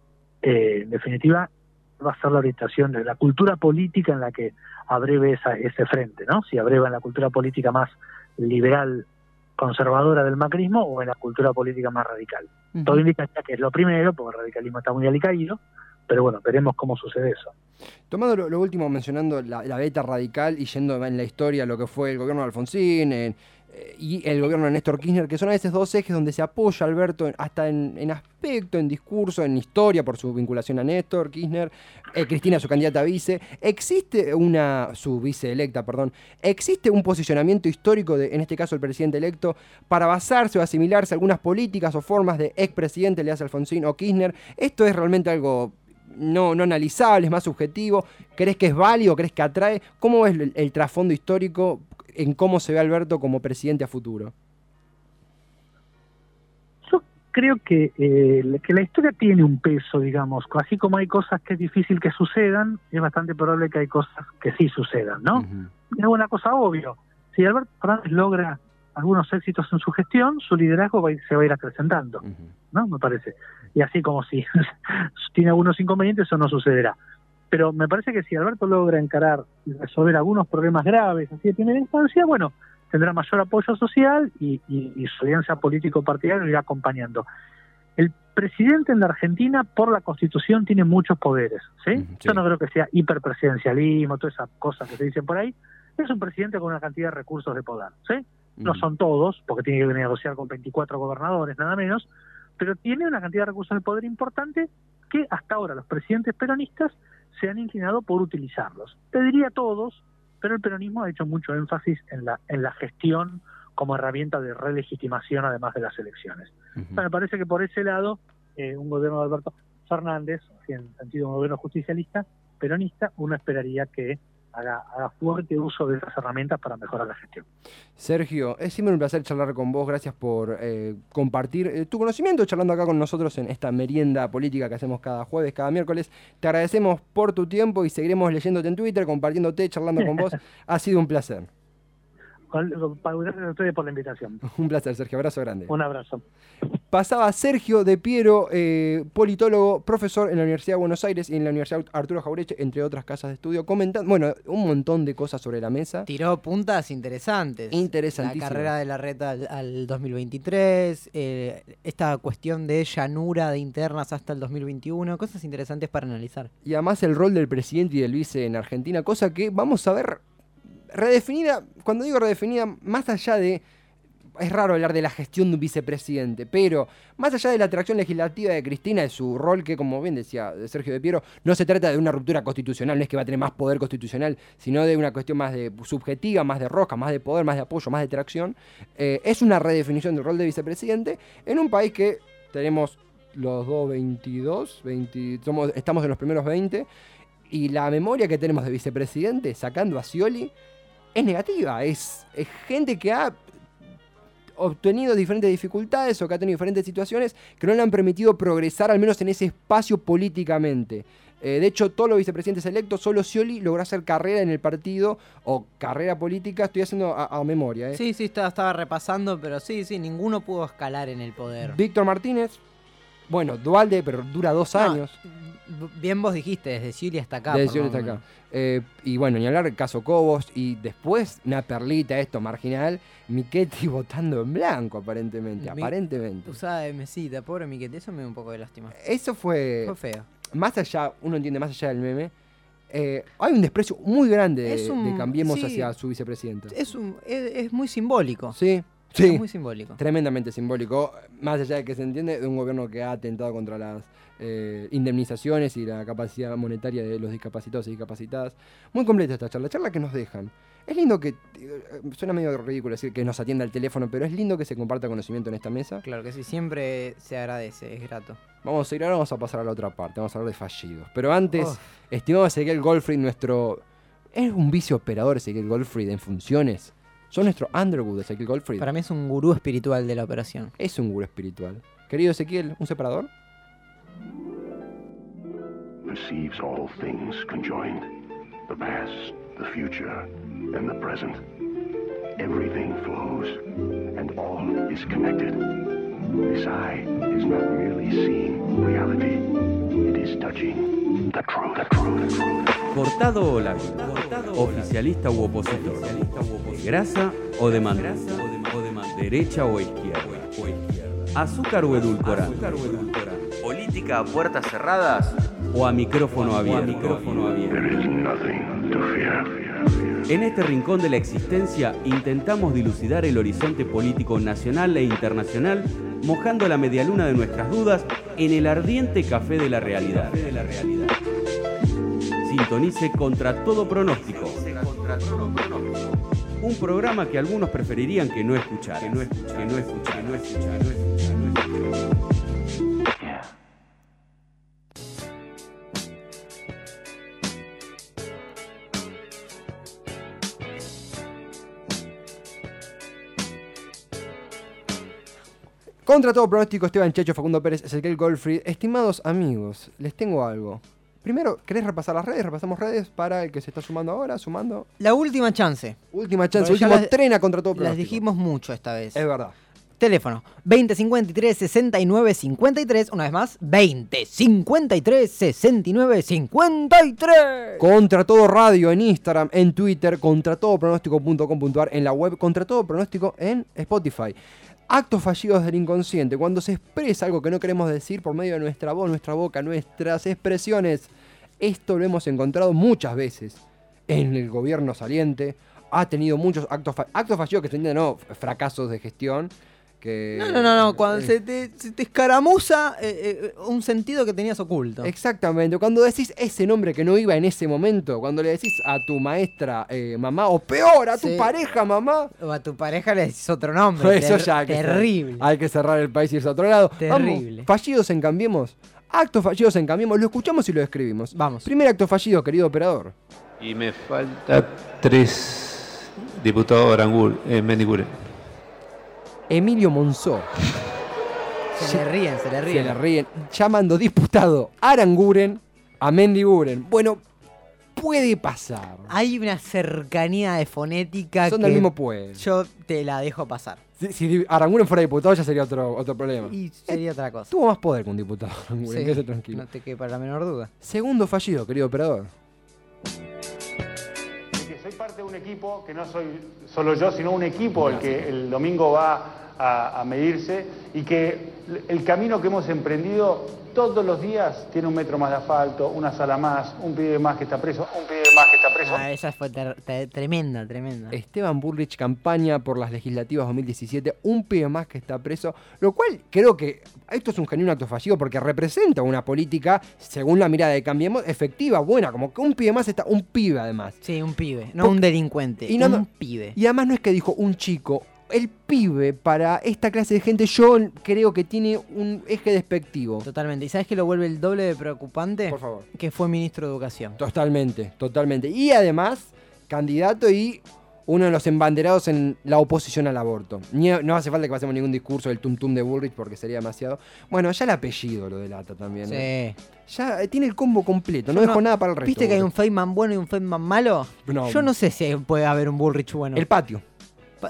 eh, en definitiva, va a ser la orientación de la cultura política en la que abreve esa, ese frente, ¿no? Si abreva en la cultura política más liberal, conservadora del macrismo o en la cultura política más radical. Todo indica que es lo primero, porque el radicalismo está muy alicaído, pero bueno, veremos cómo sucede eso. Tomando lo, último, mencionando la, la beta radical y yendo en la historia lo que fue el gobierno de Alfonsín eh, y el gobierno de Néstor Kirchner, que son a veces dos ejes donde se apoya Alberto hasta en, en aspecto, en discurso, en historia, por su vinculación a Néstor Kirchner, eh, Cristina, su candidata a vice. ¿Existe una, su vice electa, perdón, existe un posicionamiento histórico, de, en este caso el presidente electo, para basarse o asimilarse a algunas políticas o formas de expresidente, le hace Alfonsín o Kirchner? ¿Esto es realmente algo no, no analizable, es más subjetivo? ¿Crees que es válido? ¿Crees que atrae? ¿Cómo es el, el trasfondo histórico en cómo se ve Alberto como presidente a futuro? Yo creo que, eh, que la historia tiene un peso, digamos, así como hay cosas que es difícil que sucedan, es bastante probable que hay cosas que sí sucedan, ¿no? Es una cosa obvio. Si Alberto Fernández logra algunos éxitos en su gestión, su liderazgo va se va a ir acrecentando, Ujú. ¿no? Me parece. Y así como si tiene algunos inconvenientes, eso no sucederá. Pero me parece que si Alberto logra encarar y resolver algunos problemas graves así de primera instancia, bueno, tendrá mayor apoyo social y, y- y su alianza político-partidaria lo irá acompañando. El presidente en la Argentina, por la Constitución, tiene muchos poderes, sí. Yo no creo que sea hiperpresidencialismo, todas esas cosas que se dicen por ahí. Es un presidente con una cantidad de recursos de poder, ¿sí? No son todos, porque tiene que negociar con 24 gobernadores, nada menos, pero tiene una cantidad de recursos de poder importante que hasta ahora los presidentes peronistas se han inclinado por utilizarlos. Te diría todos, pero el peronismo ha hecho mucho énfasis en la, en la gestión como herramienta de relegitimación además de las elecciones. Ujú. O sea, me parece que por ese lado, eh, un gobierno de Alberto Fernández, en sentido un gobierno justicialista, peronista, uno esperaría que haga, haga fuerte uso de esas herramientas para mejorar la gestión. Sergio, es siempre un placer charlar con vos. Gracias por eh, compartir eh, tu conocimiento charlando acá con nosotros en esta merienda política que hacemos cada jueves, cada miércoles. Te agradecemos por tu tiempo y seguiremos leyéndote en Twitter, compartiéndote, charlando con vos. Ha sido un placer. Gracias a ustedes por la invitación. Un placer, Sergio. Abrazo grande. Un abrazo. Pasaba Sergio de Piero, eh, politólogo, profesor en la Universidad de Buenos Aires y en la Universidad Arturo Jaureche, entre otras casas de estudio, comentando, bueno, un montón de cosas sobre la mesa. Tiró puntas interesantes. Interesantísimas. La carrera de la reta al, al 2023, eh, esta cuestión de llanura de internas hasta el 2021, cosas interesantes para analizar. Y además el rol del presidente y del vice en Argentina, cosa que vamos a ver redefinida, cuando digo redefinida, más allá de... Es raro hablar de la gestión de un vicepresidente, pero más allá de la atracción legislativa de Cristina, de su rol que, como bien decía Sergio de Piero, no se trata de una ruptura constitucional, no es que va a tener más poder constitucional, sino de una cuestión más de subjetiva, más de roca, más de poder, más de apoyo, más de tracción. Eh, es una redefinición del rol de vicepresidente en un país que tenemos los dos 22, 20, somos, estamos en los primeros 20, y la memoria que tenemos de vicepresidente, sacando a Scioli, es negativa. Es, es gente que ha obtenido diferentes dificultades o que ha tenido diferentes situaciones que no le han permitido progresar, al menos en ese espacio políticamente. Eh, de hecho, todos los vicepresidentes electos, solo Scioli logró hacer carrera en el partido o carrera política. Estoy haciendo a, a memoria. ¿eh? Sí, sí, estaba, estaba repasando, pero sí, sí, ninguno pudo escalar en el poder. Víctor Martínez, bueno, Dualde, pero dura dos No, años. Bien vos dijiste, desde Scioli hasta acá. de por Scioli lo hasta acá. Eh, y bueno, ni hablar caso Cobos. Y después, una perlita, esto marginal, Michetti votando en blanco, aparentemente. Mi- aparentemente. Usada de mesita, pobre Miquete, eso me da un poco de lástima. Eso fue. Fue feo. Más allá, uno entiende más allá del meme. eh, hay un desprecio muy grande de, Es un- de Cambiemos sí. hacia su vicepresidenta. Es, un, es, es muy simbólico. Sí, Es sí. muy simbólico. Tremendamente simbólico, más allá de que se entiende, de un gobierno que ha atentado contra las eh, indemnizaciones y la capacidad monetaria de los discapacitados y discapacitadas. Muy completa esta charla, charla que nos dejan. Es lindo que, eh, suena medio ridículo decir que nos atienda el teléfono, pero es lindo que se comparta conocimiento en esta mesa. Claro que sí, siempre se agradece, es grato. Vamos a ir ahora, vamos a pasar a la otra parte, vamos a hablar de fallidos. Pero antes, Uf. estimado Ezequiel Goldfried, nuestro... ¿Es un vicio operador Ezequiel Goldfried en funciones? ¿Son nuestro Underwood Ezequiel Goldfried? Para mí es un gurú espiritual de la operación. Es un gurú espiritual. Querido Ezequiel, ¿un separador? perceives all things conjoined the past, the future, and the present. Everything flows, and all is connected. This eye is not merely seeing reality, it is touching the truth. The truth. The truth. Cortado o lábil, oficialista u opositor, grasa o demandante, derecha o izquierda, azúcar o edulcorante, política a puertas cerradas. O a micrófono abierto. There is nothing to fear. En este rincón de la existencia intentamos dilucidar el horizonte político nacional e internacional, mojando la medialuna de nuestras dudas en el ardiente café de la realidad. Sintonice contra todo pronóstico. Un programa que algunos preferirían que no escuchar, que no escuchar, que no escuchar, que no escuchar, Contra todo pronóstico, Esteban Checho, Facundo Pérez, Ezequiel Goldfried. Estimados amigos, les tengo algo. Primero, ¿querés repasar las redes? Repasamos redes para el que se está sumando ahora, sumando. La última chance. Última chance, ya último las- tren a contra todo Las pronóstico. dijimos mucho esta vez. Es verdad. Teléfono 2053 69 53. Una vez más, 2053 69 53. Contra todo radio en Instagram, en Twitter, contra todo pronóstico.com.ar, en la web, contra todo pronóstico en Spotify. Actos fallidos del inconsciente, cuando se expresa algo que no queremos decir por medio de nuestra voz, nuestra boca, nuestras expresiones. Esto lo hemos encontrado muchas veces en el gobierno saliente. Ha tenido muchos actos, actos fallidos que se no, fracasos de gestión. Que, No, no, no, no. Cuando Eh, se te, se te escaramuza eh, eh, un sentido que tenías oculto. Exactamente, cuando decís ese nombre que no iba en ese momento, cuando le decís a tu maestra eh, mamá, o peor, a tu Sí. pareja mamá, O a tu pareja le decís otro nombre. eso ter- ya hay que, cer- Terrible. hay que cerrar el país y irse a otro lado. Terrible. Vamos, fallidos en Cambiemos, actos fallidos en Cambiemos, lo escuchamos y lo escribimos. Vamos. Primer acto fallido, querido operador. Y me falta tres diputados Arangul, eh, Mendiguren. Emilio Monzó. Se le ríen, se le Se ríen. le ríen. Llamando diputado Aranguren a Mendiguren. Bueno, puede pasar. Hay una cercanía de fonética Son que del mismo pueblo. yo te la dejo pasar. Si, si Aranguren fuera diputado ya sería otro, otro problema. Y sería otra cosa. Tuvo más poder que un diputado, Aranguren, Sí, tranquilo. no te quepa la menor duda. Segundo fallido, querido operador. Soy parte de un equipo, que no soy solo yo, sino un equipo el que el domingo va a, a medirse y que el camino que hemos emprendido todos los días tiene un metro más de asfalto, una sala más, un pibe más que está preso, un pibe más que está preso. Ah, esa fue tremenda, tremenda. Esteban Bullrich campaña por las legislativas 2017, un pibe más que está preso, lo cual creo que esto es un genuino acto fallido porque representa una política, según la mirada de Cambiemos, efectiva, buena, como que un pibe más está, un pibe además. Sí, un pibe, no Porque- un delincuente, y no- un pibe. Y además no es que dijo un chico, el pibe para esta clase de gente yo creo que tiene un eje despectivo. Totalmente. ¿Y sabes qué lo vuelve el doble de preocupante? Por favor. Que fue ministro de Educación. Totalmente, totalmente. Y además, candidato y uno de los embanderados en la oposición al aborto. Ni- no hace falta que pasemos ningún discurso del tum tum de Bullrich porque sería demasiado. Bueno, ya el apellido lo delata también. ¿eh? Sí. Ya eh, tiene el combo completo, no Yo dejó nada para el resto. ¿Viste que hay un. Feynman bueno y un Feynman malo? No. Yo no sé si puede haber un Bullrich bueno. El patio.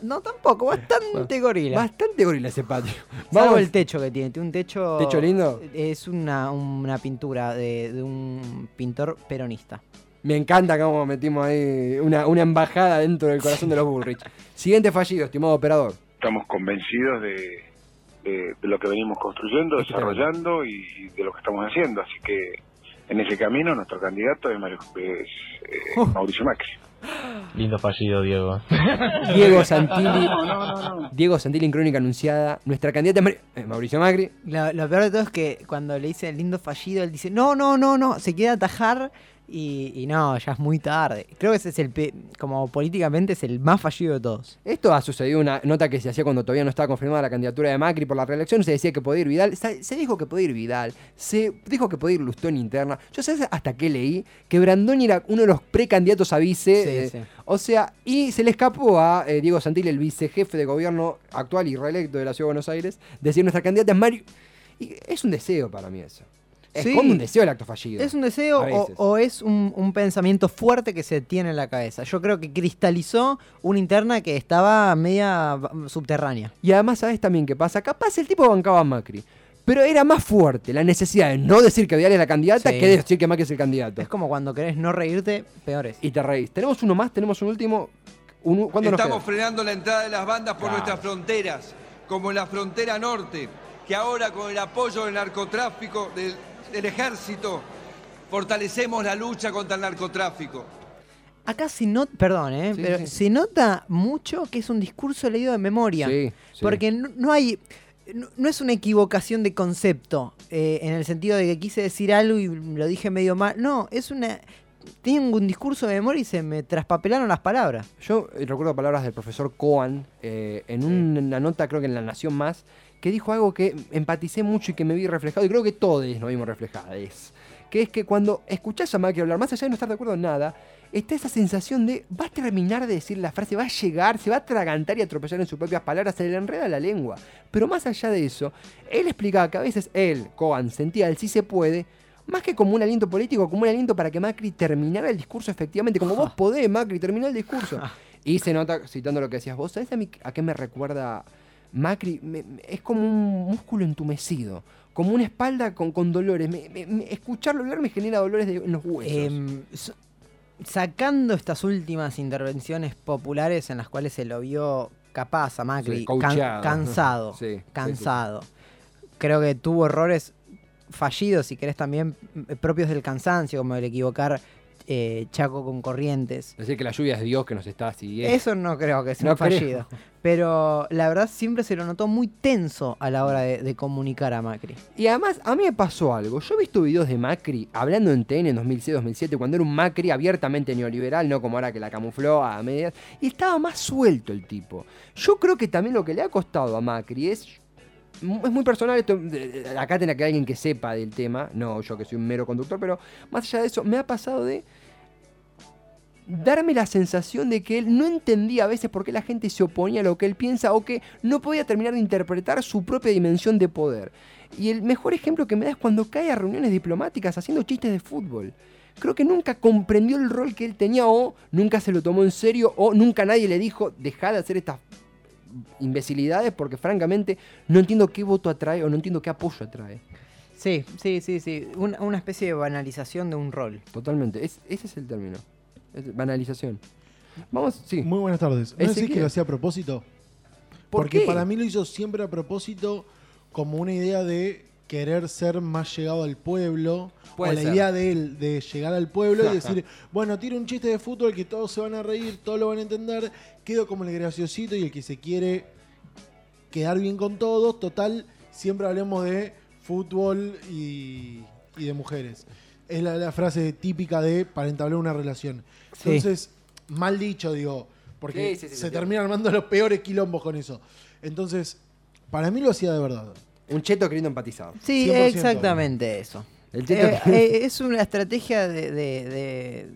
No, tampoco, bastante gorila. Bastante gorila ese patio. Salvo Vamos. el techo que tiene. Tiene un techo. ¿Techo lindo? Es una, una pintura de, de un pintor peronista. Me encanta cómo metimos ahí una, una embajada dentro del corazón de los Bullrich. Siguiente fallido, estimado operador. Estamos convencidos de, de- de lo que venimos construyendo, desarrollando y, y de lo que estamos haciendo. Así que en ese camino nuestro candidato es, Mario- es, eh, Mauricio Macri. Lindo fallido, Diego. Diego Santilli. Diego Santilli en crónica anunciada. Nuestra candidata es eh, Mauricio Macri. Lo, lo peor de todo es que cuando le dice el lindo fallido, él dice, no, no, no, no, se quiere atajar y, y no, ya es muy tarde. Creo que ese es el, como políticamente, es el más fallido de todos. Esto ha sucedido una nota que se hacía cuando todavía no estaba confirmada la candidatura de Macri por la reelección. Se decía que podía ir Vidal. Se, se dijo que podía ir Vidal. Se dijo que podía ir Lustón interna. Yo sé hasta que leí que Brandoni era uno de los precandidatos a vice. Sí, eh, sí. O sea, y se le escapó a eh, Diego Santilli, el vicejefe de gobierno actual y reelecto de la Ciudad de Buenos Aires, decir nuestra candidata es Mario. Y es un deseo para mí eso. Es Sí. como un deseo el acto fallido. ¿Es un deseo o, es un, un pensamiento fuerte que se tiene en la cabeza? Yo creo que cristalizó una interna que estaba media subterránea. Y además, ¿sabes también qué pasa? Capaz el tipo bancaba a Macri. Pero era más fuerte la necesidad de no decir que Vidal es la candidata Sí. que de decir que Macri es el candidato. Es como cuando querés no reírte, peor es. Y te reís. Tenemos uno más, tenemos un último. Un, ¿Cuándo nos Estamos frenando la entrada de las bandas por Claro. nuestras fronteras, como en la frontera norte, que ahora con el apoyo del narcotráfico, del, del ejército, fortalecemos la lucha contra el narcotráfico. Acá se nota, perdón, ¿eh? Sí, pero sí. se nota mucho que es un discurso leído de memoria. Sí, sí. Porque no, no hay. No, no es una equivocación de concepto, eh, en el sentido de que quise decir algo y lo dije medio mal. No, es una. Tengo un discurso de memoria y se me traspapelaron las palabras. Yo eh, recuerdo palabras del profesor Coan eh, en una nota, creo que en La Nación Más, que dijo algo que empaticé mucho y que me vi reflejado, y creo que todos nos vimos reflejados. Que es que cuando escuchás a Macri hablar, más allá de no estar de acuerdo en nada, está esa sensación de va a terminar de decir la frase, va a llegar, se va a atragantar y atropellar en sus propias palabras, se le enreda la lengua. Pero más allá de eso, él explicaba que a veces él, Coan, sentía el sí se puede, más que como un aliento político, como un aliento para que Macri terminara el discurso efectivamente, como vos podés, Macri, terminar el discurso. Y se nota, citando lo que decías vos, ¿sabes a, mí a qué me recuerda Macri? Me- me- es como un músculo entumecido, como una espalda con, con dolores. Me- me- me- escucharlo hablar me genera dolores de- en los huesos. Em, sacando estas últimas intervenciones populares en las cuales se lo vio capaz a Macri, Sí, can- coacheado. cansado, Sí, sí, cansado. Creo que tuvo errores fallidos, si querés también propios del cansancio, como el equivocar eh, Chaco con Corrientes. Decir que la lluvia es Dios que nos está siguiendo. Eso no creo que sea No un fallido. Pero la verdad siempre se lo notó muy tenso a la hora de, de comunicar a Macri. Y además, a mí me pasó algo. Yo he visto videos de Macri hablando en TN en 2006-2007, cuando era un Macri abiertamente neoliberal, no como ahora que la camufló a medias. Y estaba más suelto el tipo. Yo creo que también lo que le ha costado a Macri es. Es muy personal esto. Acá tiene que alguien que sepa del tema. No yo que soy un mero conductor, pero más allá de eso, me ha pasado de darme la sensación de que él no entendía a veces por qué la gente se oponía a lo que él piensa o que no podía terminar de interpretar su propia dimensión de poder. Y el mejor ejemplo que me da es cuando cae a reuniones diplomáticas haciendo chistes de fútbol. creo que nunca comprendió el rol que él tenía o nunca se lo tomó en serio o nunca nadie le dijo, deja de hacer estas imbecilidades porque francamente no entiendo qué voto atrae o no entiendo qué apoyo atrae. Sí, sí, sí, sí. Una, una especie de banalización de un rol. Totalmente, es- ese es el término. Es banalización. Vamos, sí. Muy buenas tardes. ¿No decís que lo hacía a propósito? ¿Por Porque qué? para mí lo hizo siempre a propósito como una idea de querer ser más llegado al pueblo. Puede o la ser. idea de él de llegar al pueblo y decir, bueno, tiro un chiste de fútbol que todos se van a reír, todos lo van a entender, quedo como el graciosito y el que se quiere quedar bien con todos. Total, siempre hablemos de fútbol y, y de mujeres. Es la, la frase típica de para entablar una relación. Sí. Entonces, mal dicho, digo, porque Sí, sí, se terminan armando los peores quilombos con eso. Entonces, para mí lo hacía de verdad. Un cheto queriendo empatizar. Sí, 100%. exactamente eso. El cheto Eh, que- eh, es una estrategia de, de- de-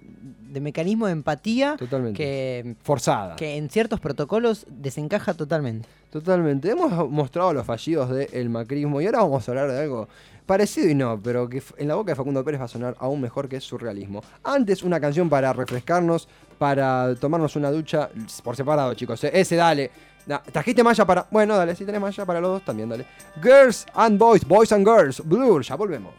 de mecanismo de empatía Totalmente. que, Forzada. que en ciertos protocolos desencaja totalmente. Totalmente. Hemos mostrado los fallidos del macrismo y ahora vamos a hablar de algo parecido y no, pero que en la boca de Facundo Pérez va a sonar aún mejor que es surrealismo. Antes una canción para refrescarnos, para tomarnos una ducha por separado, chicos. eh. Ese, dale. Na, ¿Trajiste malla para...? Bueno, dale, si tenés malla para los dos también, dale. Girls and Boys, Boys and Girls, Blur, ya volvemos.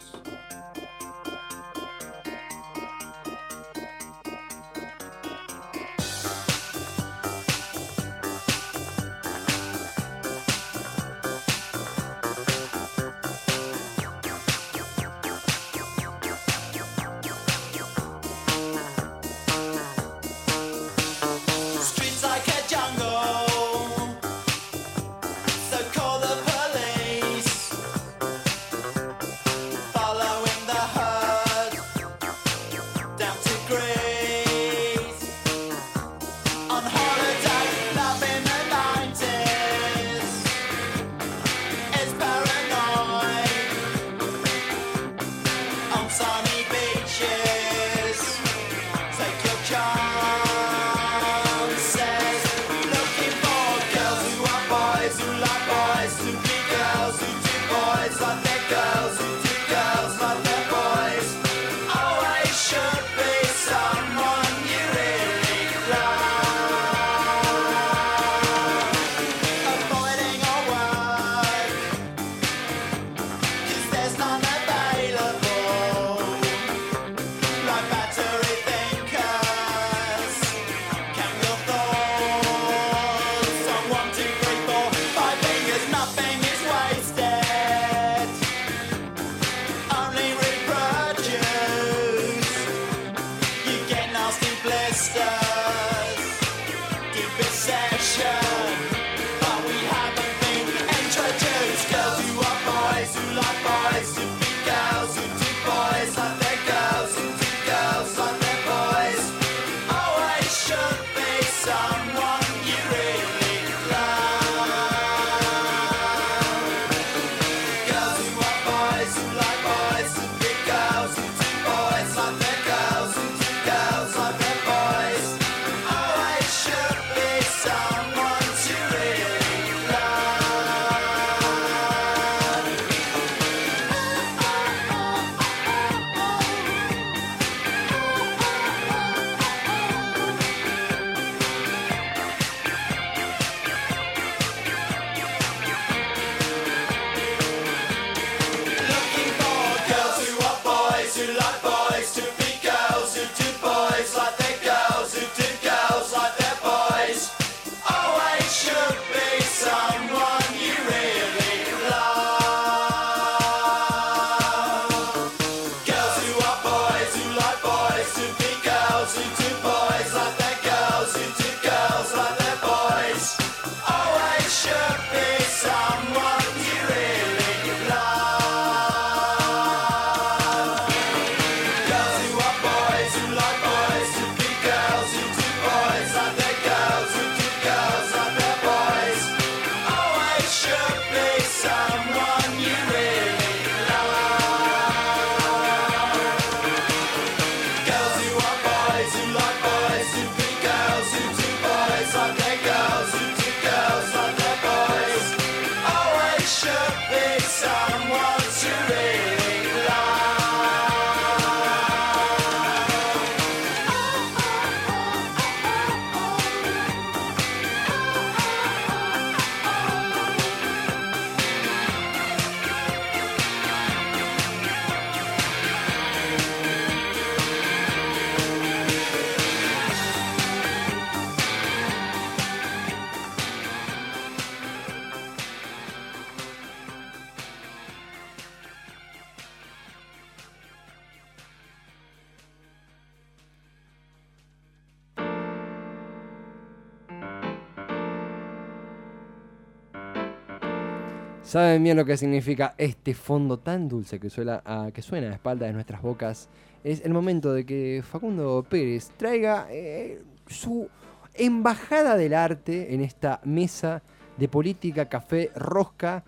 Saben bien lo que significa este fondo tan dulce que suena a, que suena espalda de nuestras bocas. Es el momento de que Facundo Pérez traiga eh, su embajada del arte en esta mesa de política, café, rosca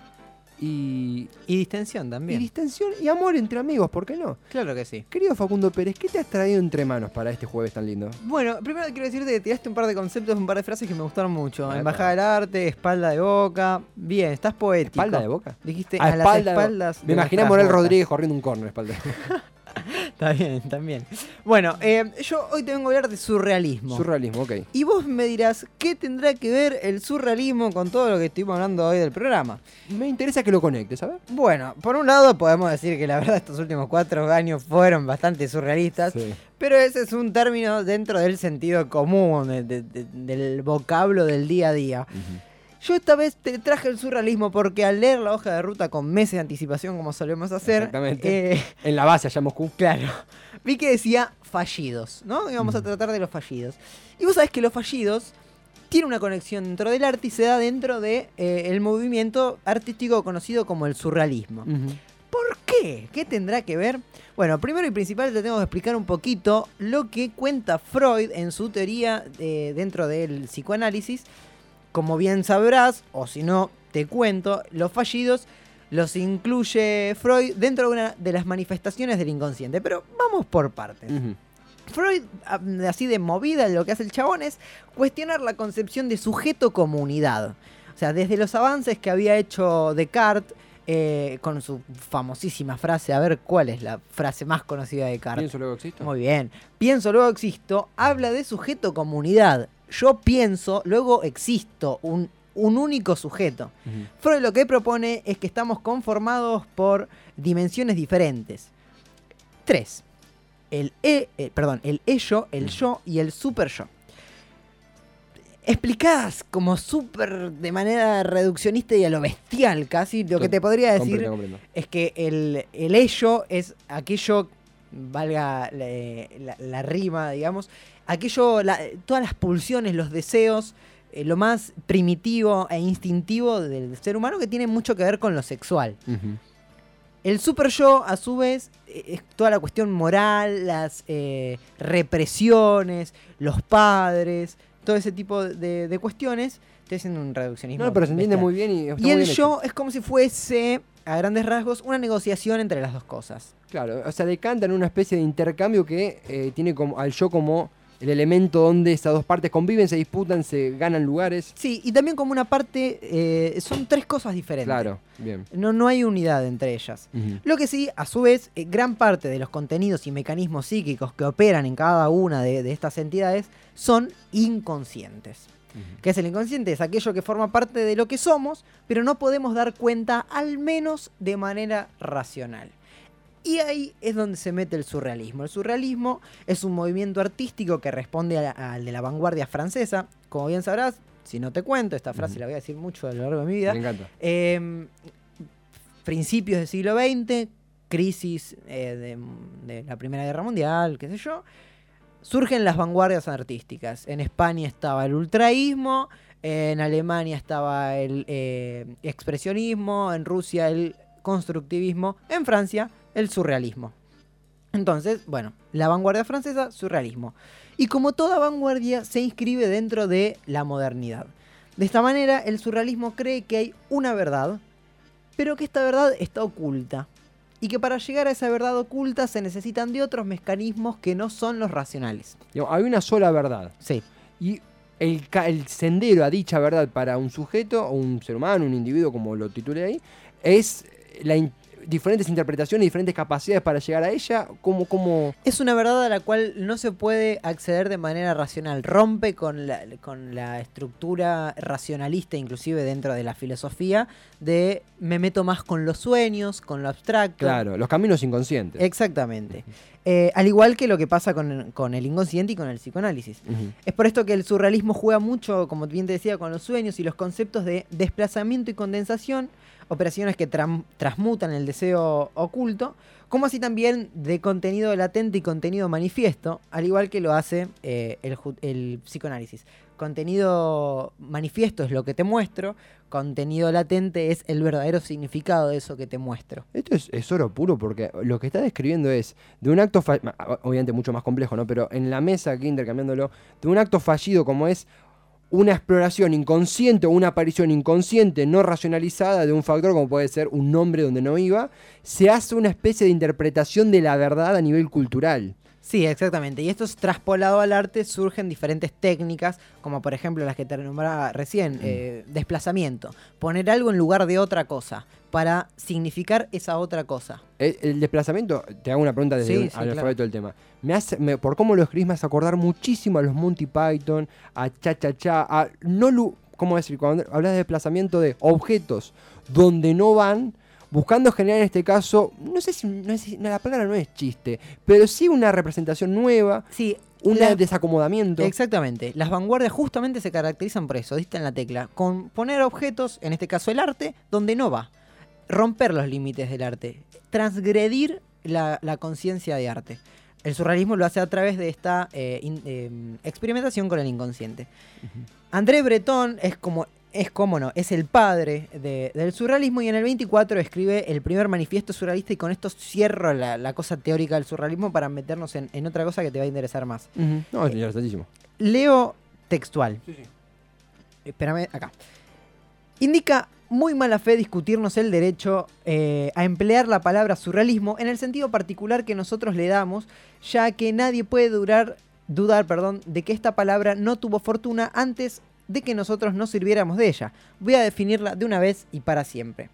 y, Y distensión y también. distensión y amor entre amigos, ¿por qué no? Claro que sí. Querido Facundo Pérez, ¿qué te has traído entre manos para este jueves tan lindo? Bueno, primero quiero decirte que tiraste un par de conceptos, un par de frases que me gustaron mucho. Embajada del arte, espalda de boca. Bien, estás poético. ¿Espalda de boca? Dijiste A a, las espalda de- espaldas. Me de imaginé a Morel. Rodríguez corriendo un corner espalda. Está bien, también. Bueno, eh, yo hoy te vengo a hablar de surrealismo. Surrealismo, ok. y vos me dirás, ¿qué tendrá que ver el surrealismo con todo lo que estuvimos hablando hoy del programa? Me interesa que lo conectes, ¿sabes? Bueno, por un lado podemos decir que la verdad estos últimos cuatro años fueron bastante surrealistas, Sí. pero ese es un término dentro del sentido común, de- de- de- del vocablo del día a día. Yo esta vez te traje el surrealismo porque al leer la hoja de ruta con meses de anticipación, como solemos hacer, Exactamente. eh, En la base allá en Moscú. Claro. Vi que decía fallidos, ¿no? Y vamos a tratar de los fallidos. Y vos sabés que los fallidos tienen una conexión dentro del arte y se da dentro del de, eh, el movimiento artístico conocido como el surrealismo. ¿Por qué? ¿Qué tendrá que ver? Bueno, primero y principal te tengo que explicar un poquito lo que cuenta Freud en su teoría eh, dentro del psicoanálisis. Como bien sabrás, o si no, te cuento, los fallidos los incluye Freud dentro de una de las manifestaciones del inconsciente. Pero vamos por partes. Freud, ah, así de movida, lo que hace el chabón es cuestionar la concepción de sujeto-comunidad. O sea, desde los avances que había hecho Descartes, eh, con su famosísima frase, a ver cuál es la frase más conocida de Descartes. ¿Pienso luego existo? Muy bien. Pienso, luego existo. Habla de sujeto-comunidad. Yo pienso, luego existo. Un, un único sujeto. Freud lo que propone es que estamos conformados por dimensiones diferentes. Tres. El E, eh, perdón, el ello, el yo y el super yo. Explicadas como súper de manera reduccionista y a lo bestial casi, lo que te podría decir Comprendo, comprendo. es que el, el ello es aquello, valga la, la- la rima, digamos, aquello, la- todas las pulsiones, los deseos, eh, lo más primitivo e instintivo del ser humano que tiene mucho que ver con lo sexual. El super yo, a su vez, eh, es toda la cuestión moral, las eh, represiones, los padres, todo ese tipo de, de cuestiones. Estoy haciendo un reduccionismo. No, pero se entiende muy bien y está Y muy el bien hecho. yo es como si fuese, a grandes rasgos, una negociación entre las dos cosas. Claro, o sea, decantan una especie de intercambio que eh, tiene como, al yo como el elemento donde esas dos partes conviven, se disputan, se ganan lugares. Sí, y también como una parte, eh, son tres cosas diferentes. Claro, bien. No, no hay unidad entre ellas. Lo que sí, a su vez, eh, gran parte de los contenidos y mecanismos psíquicos que operan en cada una de, de estas entidades son inconscientes. ¿Qué es el inconsciente? Es aquello que forma parte de lo que somos, pero no podemos dar cuenta al menos de manera racional. Y ahí es donde se mete el surrealismo. El surrealismo es un movimiento artístico que responde al de la vanguardia francesa. Como bien sabrás, si no te cuento, esta frase la voy a decir mucho a lo largo de mi vida. Me encanta. Eh, principios del siglo XX, crisis eh, de, de la Primera Guerra Mundial, qué sé yo, surgen las vanguardias artísticas. En España estaba el ultraísmo, en Alemania estaba el eh, expresionismo, en Rusia el constructivismo, en Francia el surrealismo. Entonces, bueno, la vanguardia francesa, surrealismo. Y como toda vanguardia, se inscribe dentro de la modernidad. De esta manera, el surrealismo cree que hay una verdad, pero que esta verdad está oculta. Y que para llegar a esa verdad oculta se necesitan de otros mecanismos que no son los racionales. Hay una sola verdad. Sí. Y el, sendero a dicha verdad para un sujeto, o un ser humano, un individuo, como lo titulé ahí, es la in- diferentes interpretaciones, diferentes capacidades para llegar a ella. como como Es una verdad a la cual no se puede acceder de manera racional. Rompe con la, con la estructura racionalista, inclusive dentro de la filosofía, de me meto más con los sueños, con lo abstracto. Claro, los caminos inconscientes. Exactamente. Eh, al igual que lo que pasa con, con el inconsciente y con el psicoanálisis. Es por esto que el surrealismo juega mucho, como bien te decía, con los sueños y los conceptos de desplazamiento y condensación, operaciones que transmutan el deseo oculto, como así también de contenido latente y contenido manifiesto, al igual que lo hace eh, el, psicoanálisis. contenido manifiesto es lo que te muestro, contenido latente es el verdadero significado de eso que te muestro. Esto es, es oro puro porque lo que está describiendo es de un acto, obviamente mucho más complejo, ¿no? Pero en la mesa aquí intercambiándolo, de un acto fallido como es una exploración inconsciente o una aparición inconsciente no racionalizada de un factor como puede ser un nombre donde no iba, se hace una especie de interpretación de la verdad a nivel cultural. Sí, exactamente. Y esto es traspolado al arte, surgen diferentes técnicas, como por ejemplo las que te nombraba recién, eh, desplazamiento. Poner algo en lugar de otra cosa, para significar esa otra cosa. El, el desplazamiento, te hago una pregunta desde Sí, un- sí, al claro. alfabeto del tema. Me hace, me- por cómo lo escribís me hace acordar muchísimo a los Monty Python, a Cha Cha Cha, a no lu- ¿cómo decir? Cuando hablas de desplazamiento de objetos donde no van, buscando generar en este caso, no sé si, no la palabra no es chiste, pero sí una representación nueva, Sí, un la- desacomodamiento. Exactamente. Las vanguardias justamente se caracterizan por eso, diste en la tecla, con poner objetos, en este caso el arte, donde no va. Romper los límites del arte, transgredir la, la conciencia de arte. El surrealismo lo hace a través de esta eh, in- eh, experimentación con el inconsciente. André Breton es como, es como no, es el padre de- del surrealismo y en el 24 escribe el primer manifiesto surrealista y con esto cierro la, la cosa teórica del surrealismo para meternos en, en otra cosa que te va a interesar más. No, es interesantísimo. Leo textual. Espérame, acá. Indica muy mala fe discutirnos el derecho eh, a emplear la palabra surrealismo en el sentido particular que nosotros le damos, ya que nadie puede durar, dudar perdón, de que esta palabra no tuvo fortuna antes de que nosotros nos sirviéramos de ella. Voy a definirla de una vez y para siempre.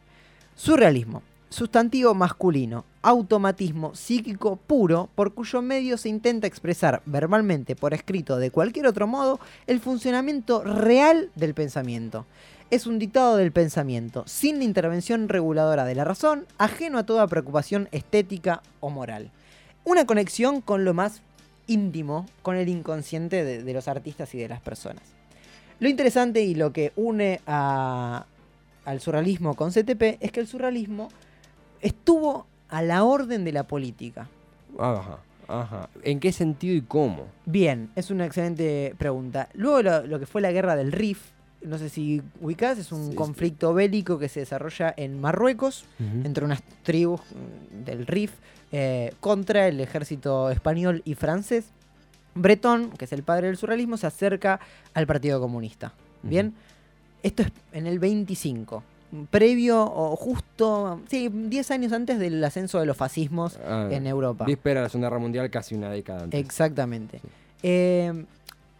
Surrealismo. Sustantivo masculino, automatismo psíquico puro por cuyo medio se intenta expresar verbalmente por escrito de cualquier otro modo el funcionamiento real del pensamiento. Es un dictado del pensamiento, sin la intervención reguladora de la razón, ajeno a toda preocupación estética o moral. Una conexión con lo más íntimo, con el inconsciente de los artistas y de las personas. Lo interesante y lo que une a- al surrealismo con CTP es que el surrealismo estuvo a la orden de la política. Ajá, ajá. ¿En qué sentido y cómo? Bien, es una excelente pregunta. Luego lo, lo que fue la guerra del Rif, no sé si ubicás, es un Sí, sí. conflicto bélico que se desarrolla en Marruecos entre unas tribus del Rif eh, contra el ejército español y francés. Breton, que es el padre del surrealismo, se acerca al Partido Comunista. Bien, esto es en el 25, previo o justo, sí, 10 años antes del ascenso de los fascismos Ah, en Europa. Víspera de la Segunda Guerra Mundial, casi una década antes. Exactamente. Eh,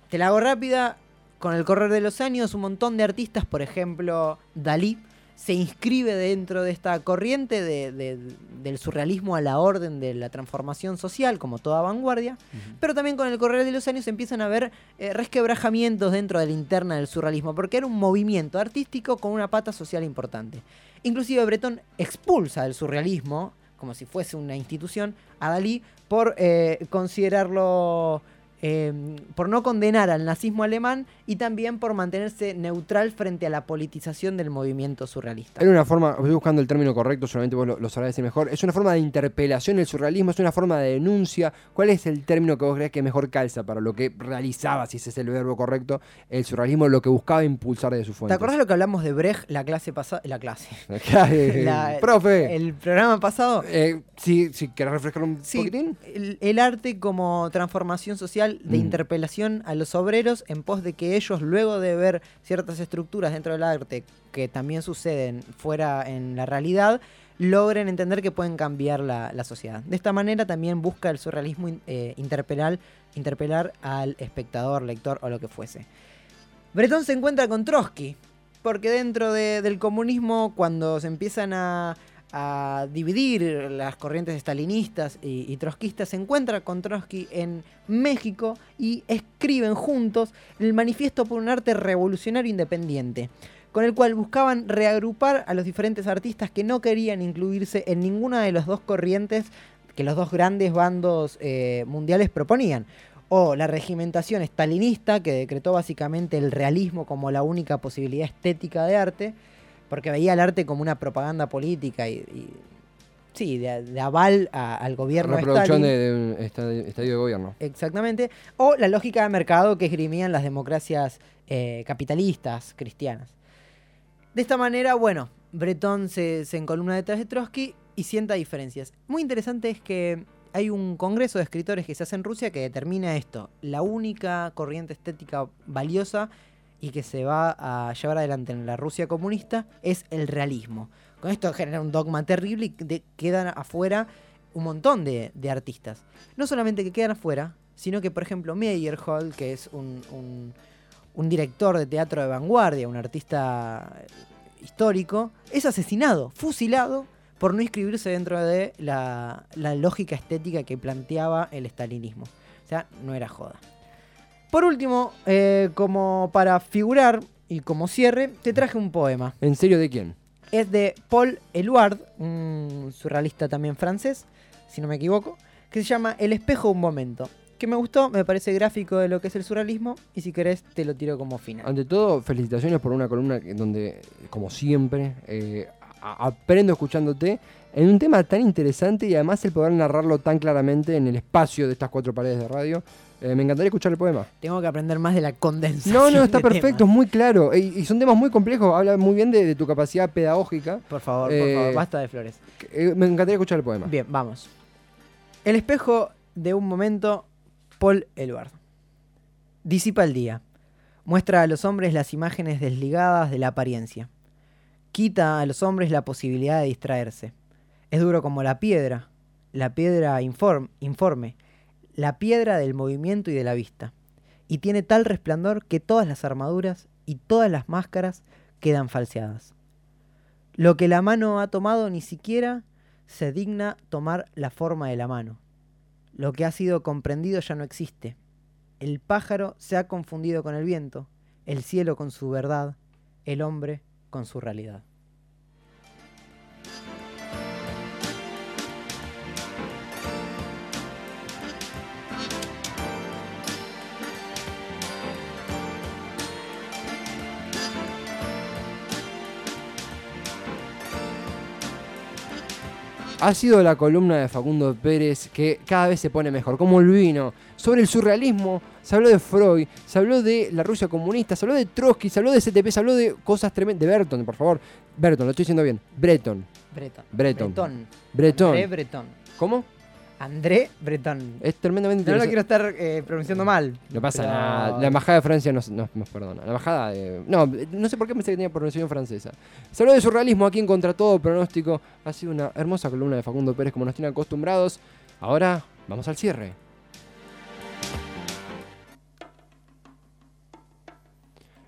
te la hago rápida. Con el correr de los años, un montón de artistas, por ejemplo, Dalí, se inscribe dentro de esta corriente de- de- del surrealismo a la orden de la transformación social, como toda vanguardia. Pero también con el correr de los años empiezan a haber eh, resquebrajamientos dentro de la interna del surrealismo, porque era un movimiento artístico con una pata social importante. Inclusive Breton expulsa del surrealismo, como si fuese una institución, a Dalí por eh, considerarlo, eh, por no condenar al nazismo alemán y también por mantenerse neutral frente a la politización del movimiento surrealista. Era una forma, estoy buscando el término correcto, solamente vos lo, lo sabrás decir mejor. Es una forma de interpelación el surrealismo, es una forma de denuncia. ¿Cuál es el término que vos crees que mejor calza para lo que realizaba, si ese es el verbo correcto, el surrealismo, lo que buscaba impulsar de su ¿Te fuente? acordás lo que hablamos de Brecht la clase pasada? La clase. La- Profe. El programa pasado. Eh, sí, sí, ¿querés refrescar un Sí, poquitín? el, el arte como transformación social de Mm. interpelación a los obreros en pos de que ellos, luego de ver ciertas estructuras dentro del arte que también suceden fuera en la realidad, logren entender que pueden cambiar la, la sociedad. De esta manera también busca el surrealismo eh, interpelar, interpelar al espectador, lector o lo que fuese. Breton se encuentra con Trotsky, porque dentro de- del comunismo, cuando se empiezan a, a dividir las corrientes estalinistas y, y trotskistas, se encuentra con Trotsky en México y escriben juntos el Manifiesto por un Arte Revolucionario Independiente, con el cual buscaban reagrupar a los diferentes artistas que no querían incluirse en ninguna de las dos corrientes que los dos grandes bandos eh, mundiales proponían. O la regimentación estalinista, que decretó básicamente el realismo como la única posibilidad estética de arte, porque veía el arte como una propaganda política y, y sí, de, de aval a- al gobierno Una de producción de, de un estadio, estadio de gobierno. Exactamente. O la lógica de mercado que esgrimían las democracias eh, capitalistas cristianas. De esta manera, bueno, Breton se, se encolumna detrás de Trotsky y sienta diferencias. Muy interesante es que hay un congreso de escritores que se hace en Rusia que determina esto. La única corriente estética valiosa y que se va a llevar adelante en la Rusia comunista es el realismo. Con esto genera un dogma terrible y quedan afuera un montón de, artistas. No solamente que quedan afuera, sino que, por ejemplo, Meyerhold, que es un, director de teatro de vanguardia, un artista histórico, es asesinado, fusilado, por no inscribirse dentro de la lógica estética que planteaba el stalinismo. O sea, no era joda. Por último, eh, como para figurar y como cierre, te traje un poema. ¿En serio de quién? Es de Paul Eluard, un surrealista también francés, si no me equivoco, que se llama El espejo de un momento. Que me gustó, me parece gráfico de lo que es el surrealismo, y si querés te lo tiro como final. Ante todo, felicitaciones por una columna donde, como siempre, eh, a- aprendo escuchándote en un tema tan interesante y además el poder narrarlo tan claramente en el espacio de estas cuatro paredes de radio. Eh, me encantaría escuchar el poema. Tengo que aprender más de la condensación. No, no, está perfecto, es muy claro. Y, y son temas muy complejos. Habla muy bien de, de tu capacidad pedagógica. Por favor, por Eh, favor, basta de flores. Eh, me encantaría escuchar el poema. Bien, vamos. El espejo de un momento, Paul Eluard. Disipa el día. Muestra a los hombres las imágenes desligadas de la apariencia. Quita a los hombres la posibilidad de distraerse. Es duro como la piedra, la piedra inform- informe, la piedra del movimiento y de la vista. Y tiene tal resplandor que todas las armaduras y todas las máscaras quedan falseadas. Lo que la mano ha tomado ni siquiera se digna tomar la forma de la mano. Lo que ha sido comprendido ya no existe. El pájaro se ha confundido con el viento, el cielo con su verdad, el hombre con su realidad. Ha sido la columna de Facundo Pérez que cada vez se pone mejor, como el vino. Sobre el surrealismo, se habló de Freud, se habló de la Rusia comunista, se habló de Trotsky, se habló de CTP, se habló de cosas tremendas. De Berton, por favor. Berton, lo estoy diciendo bien. Breton. Breton. Breton. Breton. Breton. Breton. ¿Cómo? André Breton. Es tremendamente No lo quiero estar eh, pronunciando mal. No pasa pero- nada. La embajada de Francia nos, nos- nos perdona. La embajada de. No, no sé por qué pensé que tenía pronunciación francesa. Se habló de surrealismo aquí en Contra Todo Pronóstico. Ha sido una hermosa columna de Facundo Pérez, como nos tienen acostumbrados. Ahora, vamos al cierre.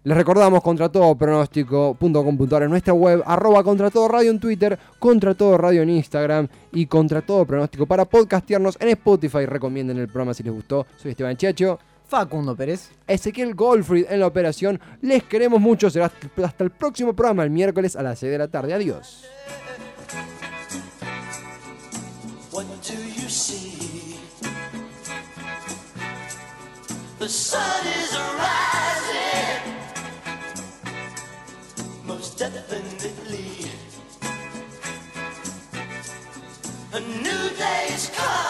Les recordamos contra todo pronóstico.com.ar en nuestra web, arroba contra todo radio en Twitter, contra todo radio en Instagram y contra todo pronóstico para podcastearnos en Spotify. Recomienden el programa si les gustó. Soy Esteban Chiacho. Facundo Pérez. Ezequiel Goldfried en la operación. Les queremos mucho. Será hasta- el próximo programa, el miércoles a las 6 de la tarde. Adiós. What do you see? The sun is A new day day's coming.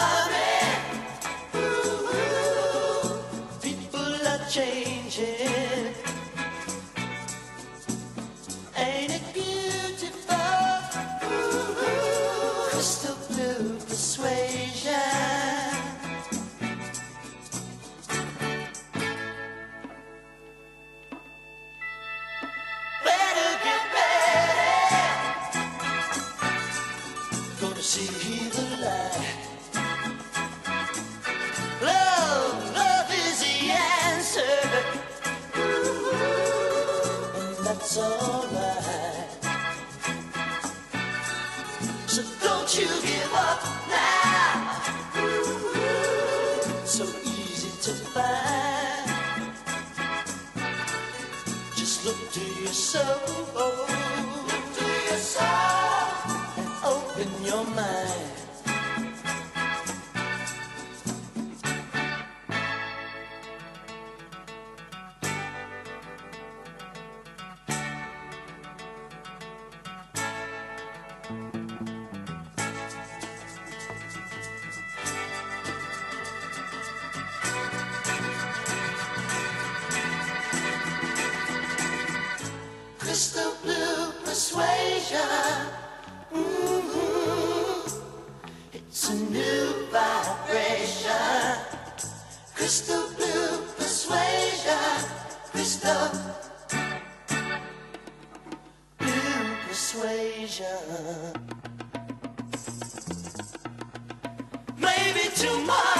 crystal blue persuasion, crystal blue persuasion. Maybe tomorrow.